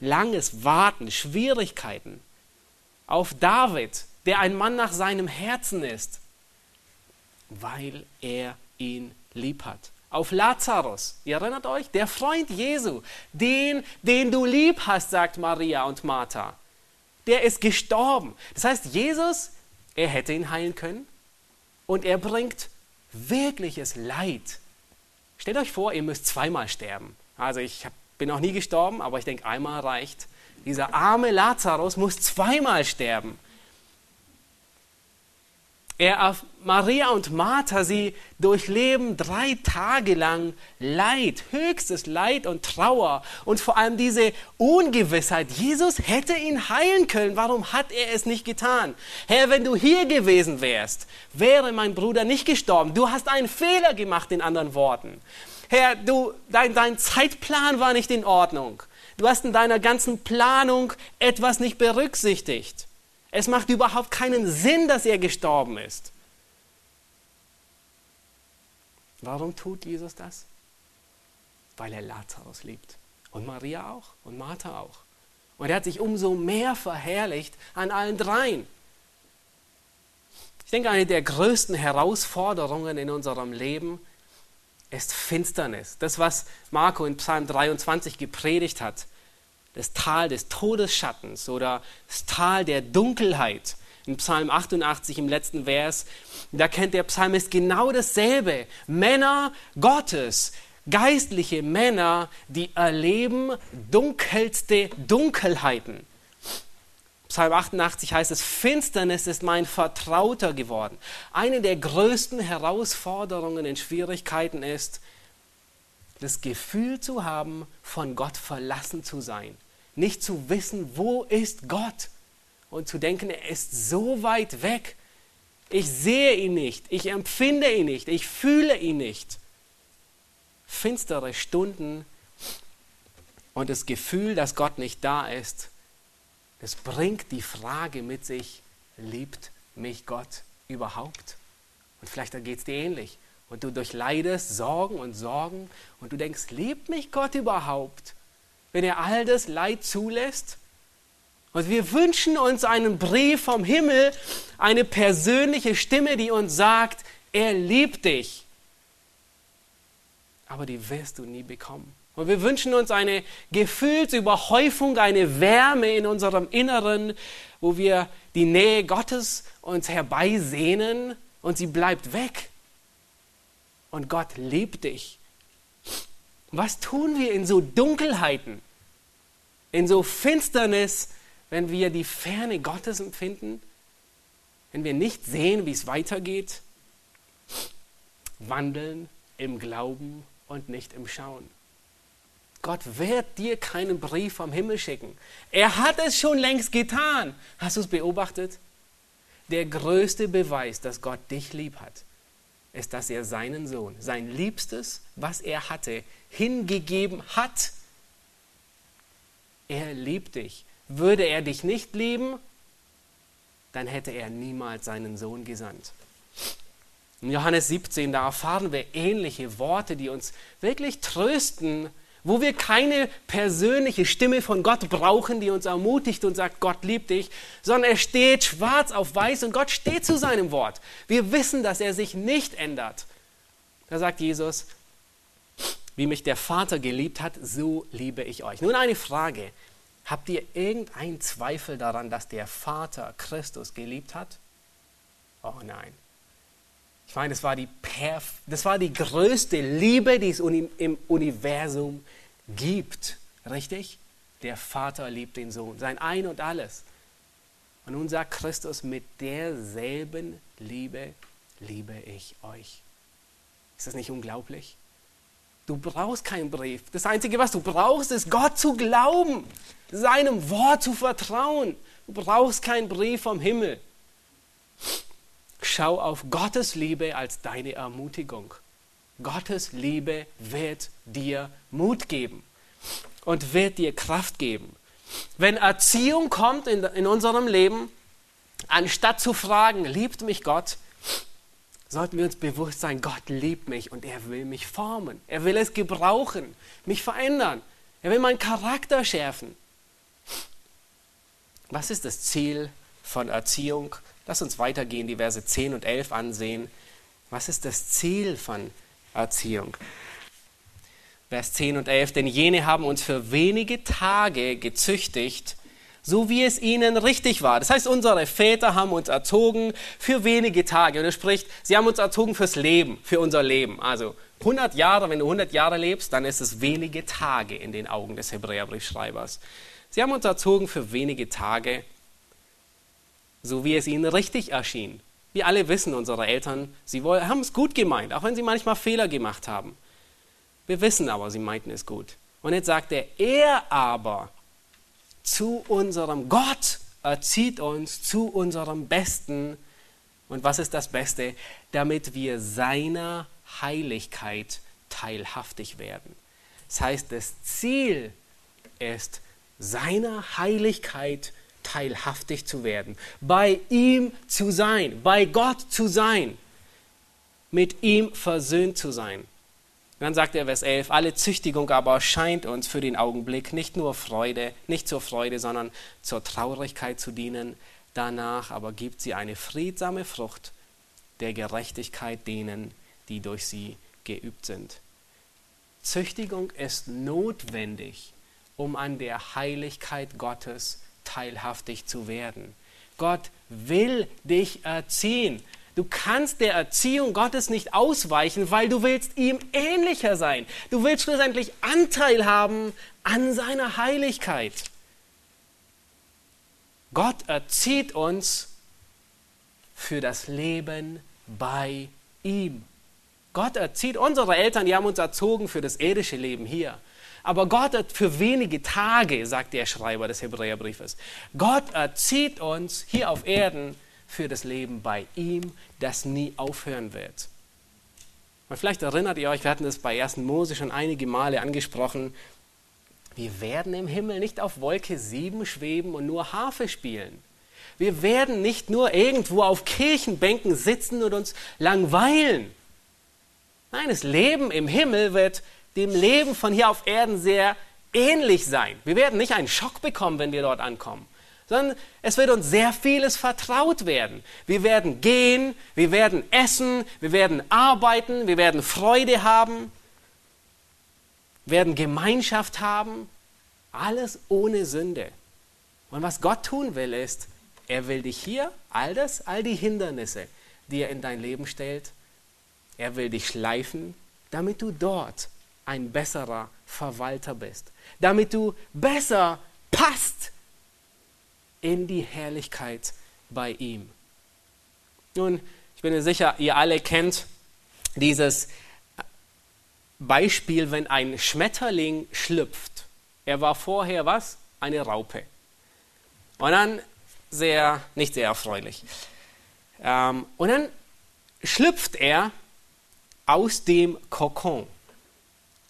Langes Warten, Schwierigkeiten. Auf David, der ein Mann nach seinem Herzen ist, weil er ihn lieb hat. Auf Lazarus, ihr erinnert euch, der Freund Jesu, den, den du lieb hast, sagt Maria und Martha, der ist gestorben. Das heißt, Jesus, er hätte ihn heilen können und er bringt wirkliches Leid. Stellt euch vor, ihr müsst zweimal sterben. Also ich bin noch nie gestorben, aber ich denke, einmal reicht. Dieser arme Lazarus muss zweimal sterben. Er, Maria und Martha, sie durchleben drei Tage lang Leid, höchstes Leid und Trauer und vor allem diese Ungewissheit. Jesus hätte ihn heilen können. Warum hat er es nicht getan? Herr, wenn du hier gewesen wärst, wäre mein Bruder nicht gestorben. Du hast einen Fehler gemacht, in anderen Worten. Herr, du, dein, dein Zeitplan war nicht in Ordnung. Du hast in deiner ganzen Planung etwas nicht berücksichtigt. Es macht überhaupt keinen Sinn, dass er gestorben ist. Warum tut Jesus das? Weil er Lazarus liebt. Und Maria auch. Und Martha auch. Und er hat sich umso mehr verherrlicht an allen dreien. Ich denke, eine der größten Herausforderungen in unserem Leben ist Finsternis. Das, was Marco in Psalm 23 gepredigt hat das Tal des Todesschattens oder das Tal der Dunkelheit. In Psalm 88 im letzten Vers, da kennt der Psalmist genau dasselbe. Männer Gottes, geistliche Männer, die erleben dunkelste Dunkelheiten. Psalm 88 heißt es, Finsternis ist mein Vertrauter geworden. Eine der größten Herausforderungen in Schwierigkeiten ist, das Gefühl zu haben, von Gott verlassen zu sein nicht zu wissen, wo ist Gott und zu denken, er ist so weit weg. Ich sehe ihn nicht, ich empfinde ihn nicht, ich fühle ihn nicht. Finstere Stunden und das Gefühl, dass Gott nicht da ist, das bringt die Frage mit sich, liebt mich Gott überhaupt? Und vielleicht geht es dir ähnlich. Und du durchleidest Sorgen und Sorgen und du denkst, liebt mich Gott überhaupt? wenn er all das Leid zulässt? Und wir wünschen uns einen Brief vom Himmel, eine persönliche Stimme, die uns sagt, er liebt dich. Aber die wirst du nie bekommen. Und wir wünschen uns eine Gefühlsüberhäufung, eine Wärme in unserem Inneren, wo wir die Nähe Gottes uns herbeisehnen und sie bleibt weg. Und Gott liebt dich. Was tun wir in so Dunkelheiten, in so Finsternis, wenn wir die Ferne Gottes empfinden, wenn wir nicht sehen, wie es weitergeht? Wandeln im Glauben und nicht im Schauen. Gott wird dir keinen Brief vom Himmel schicken. Er hat es schon längst getan. Hast du es beobachtet? Der größte Beweis, dass Gott dich lieb hat, ist, dass er seinen Sohn, sein Liebstes, was er hatte, hingegeben hat. Er liebt dich. Würde er dich nicht lieben, dann hätte er niemals seinen Sohn gesandt. In Johannes 17, da erfahren wir ähnliche Worte, die uns wirklich trösten, wo wir keine persönliche Stimme von Gott brauchen, die uns ermutigt und sagt, Gott liebt dich, sondern er steht schwarz auf weiß und Gott steht zu seinem Wort. Wir wissen, dass er sich nicht ändert. Da sagt Jesus, wie mich der Vater geliebt hat, so liebe ich euch. Nun eine Frage. Habt ihr irgendeinen Zweifel daran, dass der Vater Christus geliebt hat? Oh nein. Ich meine, das war die, Perf das war die größte Liebe, die es im Universum gibt. Richtig? Der Vater liebt den Sohn, sein Ein und alles. Und nun sagt Christus, mit derselben Liebe liebe ich euch. Ist das nicht unglaublich? Du brauchst keinen Brief. Das Einzige, was du brauchst, ist Gott zu glauben, seinem Wort zu vertrauen. Du brauchst keinen Brief vom Himmel. Schau auf Gottes Liebe als deine Ermutigung. Gottes Liebe wird dir Mut geben und wird dir Kraft geben. Wenn Erziehung kommt in, in unserem Leben, anstatt zu fragen, liebt mich Gott, sollten wir uns bewusst sein, Gott liebt mich und er will mich formen. Er will es gebrauchen, mich verändern. Er will meinen Charakter schärfen. Was ist das Ziel von Erziehung? Lass uns weitergehen, die Verse 10 und 11 ansehen. Was ist das Ziel von Erziehung? Vers 10 und 11, denn jene haben uns für wenige Tage gezüchtigt, so wie es ihnen richtig war. Das heißt, unsere Väter haben uns erzogen für wenige Tage. Und er spricht, sie haben uns erzogen fürs Leben, für unser Leben. Also 100 Jahre, wenn du 100 Jahre lebst, dann ist es wenige Tage in den Augen des Hebräerbriefschreibers. Sie haben uns erzogen für wenige Tage so wie es ihnen richtig erschien. Wir alle wissen, unsere Eltern, sie haben es gut gemeint, auch wenn sie manchmal Fehler gemacht haben. Wir wissen aber, sie meinten es gut. Und jetzt sagt er, er aber zu unserem Gott erzieht uns zu unserem Besten. Und was ist das Beste? Damit wir seiner Heiligkeit teilhaftig werden. Das heißt, das Ziel ist, seiner Heiligkeit teilhaftig zu werden, bei ihm zu sein, bei Gott zu sein, mit ihm versöhnt zu sein. dann sagt er Vers 11, alle Züchtigung aber scheint uns für den Augenblick nicht nur Freude, nicht zur Freude, sondern zur Traurigkeit zu dienen. Danach aber gibt sie eine friedsame Frucht der Gerechtigkeit denen, die durch sie geübt sind. Züchtigung ist notwendig, um an der Heiligkeit Gottes teilhaftig zu werden. Gott will dich erziehen. Du kannst der Erziehung Gottes nicht ausweichen, weil du willst ihm ähnlicher sein. Du willst schlussendlich Anteil haben an seiner Heiligkeit. Gott erzieht uns für das Leben bei ihm. Gott erzieht unsere Eltern, die haben uns erzogen für das irdische Leben hier. Aber Gott hat für wenige Tage, sagt der Schreiber des Hebräerbriefes, Gott erzieht uns hier auf Erden für das Leben bei ihm, das nie aufhören wird. Und vielleicht erinnert ihr euch, wir hatten das bei 1. Mose schon einige Male angesprochen, wir werden im Himmel nicht auf Wolke 7 schweben und nur Harfe spielen. Wir werden nicht nur irgendwo auf Kirchenbänken sitzen und uns langweilen. Nein, das Leben im Himmel wird dem Leben von hier auf Erden sehr ähnlich sein. Wir werden nicht einen Schock bekommen, wenn wir dort ankommen. sondern es wird uns sehr vieles vertraut werden. Wir werden gehen, wir werden essen, wir werden arbeiten, wir werden Freude haben, werden Gemeinschaft haben, alles ohne Sünde. Und was Gott tun will, ist, er will dich hier, all das, all die Hindernisse, die er in dein Leben stellt, er will dich schleifen, damit du dort ein besserer Verwalter bist, damit du besser passt in die Herrlichkeit bei ihm. Nun, ich bin mir sicher, ihr alle kennt dieses Beispiel, wenn ein Schmetterling schlüpft. Er war vorher was? Eine Raupe. Und dann sehr, nicht sehr erfreulich. Ähm, und dann schlüpft er aus dem Kokon.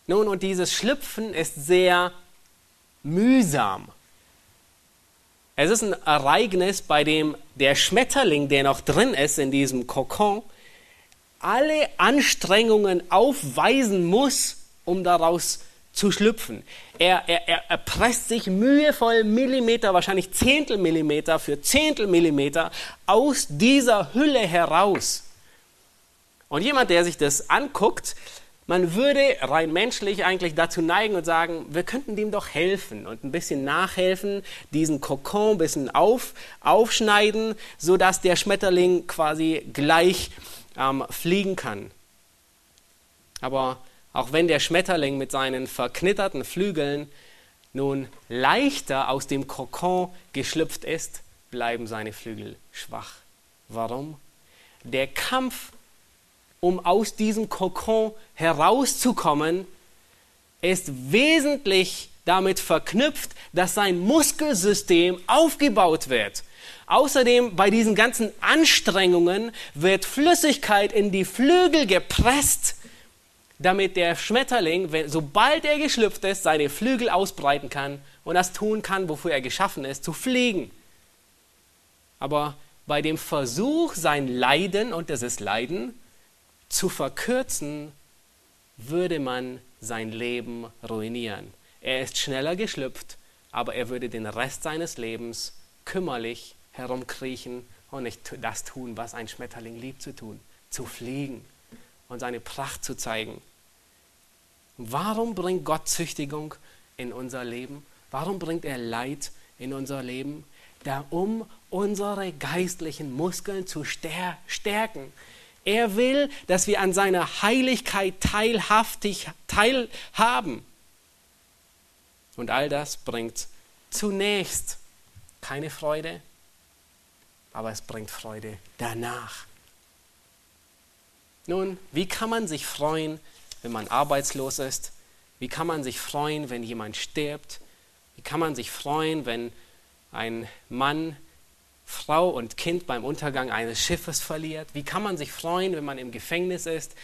Nun, und dieses Schlüpfen ist sehr mühsam. Es ist ein Ereignis, bei dem der Schmetterling, der noch drin ist in diesem Kokon, alle Anstrengungen aufweisen muss, um daraus zu schlüpfen. Er, er, er, presst sich mühevoll Millimeter, wahrscheinlich Zehntelmillimeter für Zehntelmillimeter aus dieser Hülle heraus. Und jemand, der sich das anguckt, man würde rein menschlich eigentlich dazu neigen und sagen, wir könnten dem doch helfen und ein bisschen nachhelfen, diesen Kokon ein bisschen auf, aufschneiden, sodass der Schmetterling quasi gleich ähm, fliegen kann. Aber auch wenn der Schmetterling mit seinen verknitterten Flügeln nun leichter aus dem Kokon geschlüpft ist, bleiben seine Flügel schwach. Warum? Der Kampf um aus diesem Kokon herauszukommen, ist wesentlich damit verknüpft, dass sein Muskelsystem aufgebaut wird. Außerdem bei diesen ganzen Anstrengungen wird Flüssigkeit in die Flügel gepresst, damit der Schmetterling, sobald er geschlüpft ist, seine Flügel ausbreiten kann und das tun kann, wofür er geschaffen ist, zu fliegen. Aber bei dem Versuch, sein Leiden, und das ist Leiden, zu verkürzen, würde man sein Leben ruinieren. Er ist schneller geschlüpft, aber er würde den Rest seines Lebens kümmerlich herumkriechen und nicht das tun, was ein Schmetterling liebt zu tun, zu fliegen und seine Pracht zu zeigen. Warum bringt Gott Züchtigung in unser Leben? Warum bringt er Leid in unser Leben? Da um unsere geistlichen Muskeln zu stärken, er will, dass wir an seiner Heiligkeit teilhaftig teilhaben. Und all das bringt zunächst keine Freude, aber es bringt Freude danach. Nun, wie kann man sich freuen, wenn man arbeitslos ist? Wie kann man sich freuen, wenn jemand stirbt? Wie kann man sich freuen, wenn ein Mann Frau und Kind beim Untergang eines Schiffes verliert? Wie kann man sich freuen, wenn man im Gefängnis ist?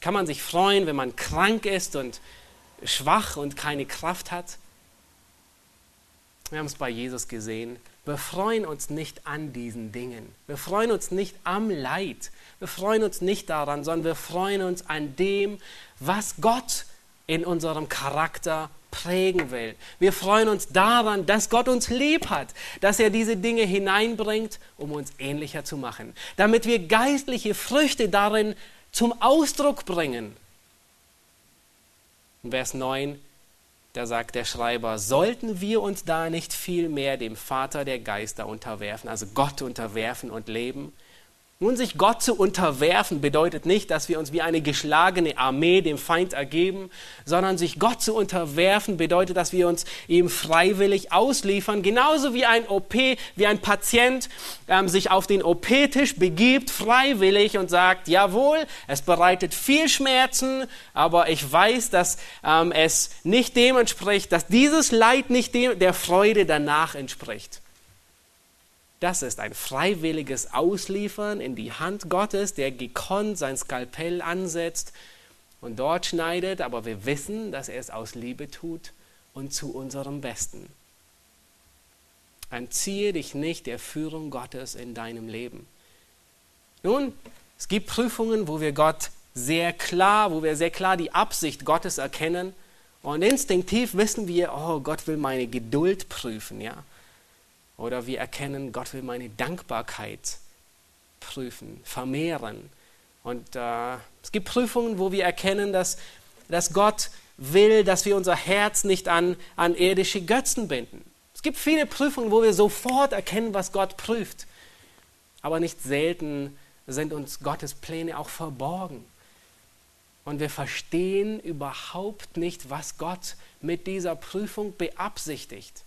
Kann man sich freuen, wenn man krank ist und schwach und keine Kraft hat? Wir haben es bei Jesus gesehen. Wir freuen uns nicht an diesen Dingen. Wir freuen uns nicht am Leid. Wir freuen uns nicht daran, sondern wir freuen uns an dem, was Gott in unserem Charakter prägen will. Wir freuen uns daran, dass Gott uns lieb hat, dass er diese Dinge hineinbringt, um uns ähnlicher zu machen, damit wir geistliche Früchte darin zum Ausdruck bringen. In Vers 9, da sagt der Schreiber, sollten wir uns da nicht viel mehr dem Vater der Geister unterwerfen, also Gott unterwerfen und leben? Nun, sich Gott zu unterwerfen bedeutet nicht, dass wir uns wie eine geschlagene Armee dem Feind ergeben, sondern sich Gott zu unterwerfen bedeutet, dass wir uns ihm freiwillig ausliefern, genauso wie ein OP, wie ein Patient ähm, sich auf den OP-Tisch begibt, freiwillig und sagt, jawohl, es bereitet viel Schmerzen, aber ich weiß, dass ähm, es nicht dem entspricht, dass dieses Leid nicht dem, der Freude danach entspricht. Das ist ein freiwilliges Ausliefern in die Hand Gottes, der gekonnt sein Skalpell ansetzt und dort schneidet, aber wir wissen, dass er es aus Liebe tut und zu unserem Besten. Entziehe dich nicht der Führung Gottes in deinem Leben. Nun, es gibt Prüfungen, wo wir Gott sehr klar, wo wir sehr klar die Absicht Gottes erkennen und instinktiv wissen wir, oh, Gott will meine Geduld prüfen, ja. Oder wir erkennen, Gott will meine Dankbarkeit prüfen, vermehren. Und äh, es gibt Prüfungen, wo wir erkennen, dass, dass Gott will, dass wir unser Herz nicht an, an irdische Götzen binden. Es gibt viele Prüfungen, wo wir sofort erkennen, was Gott prüft. Aber nicht selten sind uns Gottes Pläne auch verborgen. Und wir verstehen überhaupt nicht, was Gott mit dieser Prüfung beabsichtigt.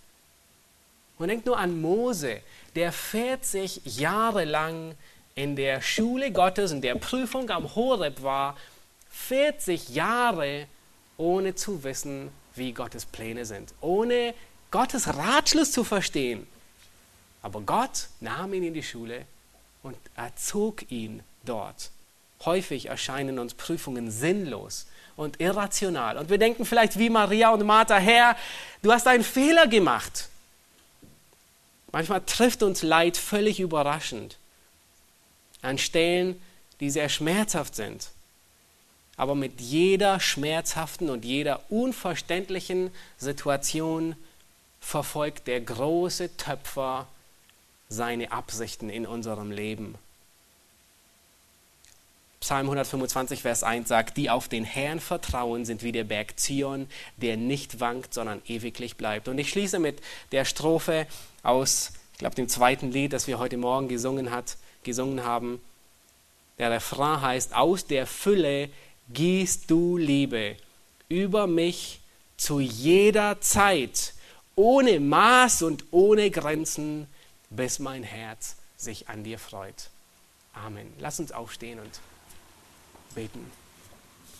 Und denkt nur an Mose, der 40 Jahre lang in der Schule Gottes, in der Prüfung am Horeb war, 40 Jahre ohne zu wissen, wie Gottes Pläne sind, ohne Gottes Ratschluss zu verstehen. Aber Gott nahm ihn in die Schule und erzog ihn dort. Häufig erscheinen uns Prüfungen sinnlos und irrational. Und wir denken vielleicht wie Maria und Martha, Herr, du hast einen Fehler gemacht. Manchmal trifft uns Leid völlig überraschend an Stellen, die sehr schmerzhaft sind. Aber mit jeder schmerzhaften und jeder unverständlichen Situation verfolgt der große Töpfer seine Absichten in unserem Leben. Psalm 125, Vers 1 sagt, die auf den Herrn vertrauen, sind wie der Berg Zion, der nicht wankt, sondern ewiglich bleibt. Und ich schließe mit der Strophe aus, ich glaube, dem zweiten Lied, das wir heute Morgen gesungen, hat, gesungen haben. Der Refrain heißt, aus der Fülle gießt du Liebe über mich zu jeder Zeit, ohne Maß und ohne Grenzen, bis mein Herz sich an dir freut. Amen. Lass uns aufstehen und beten.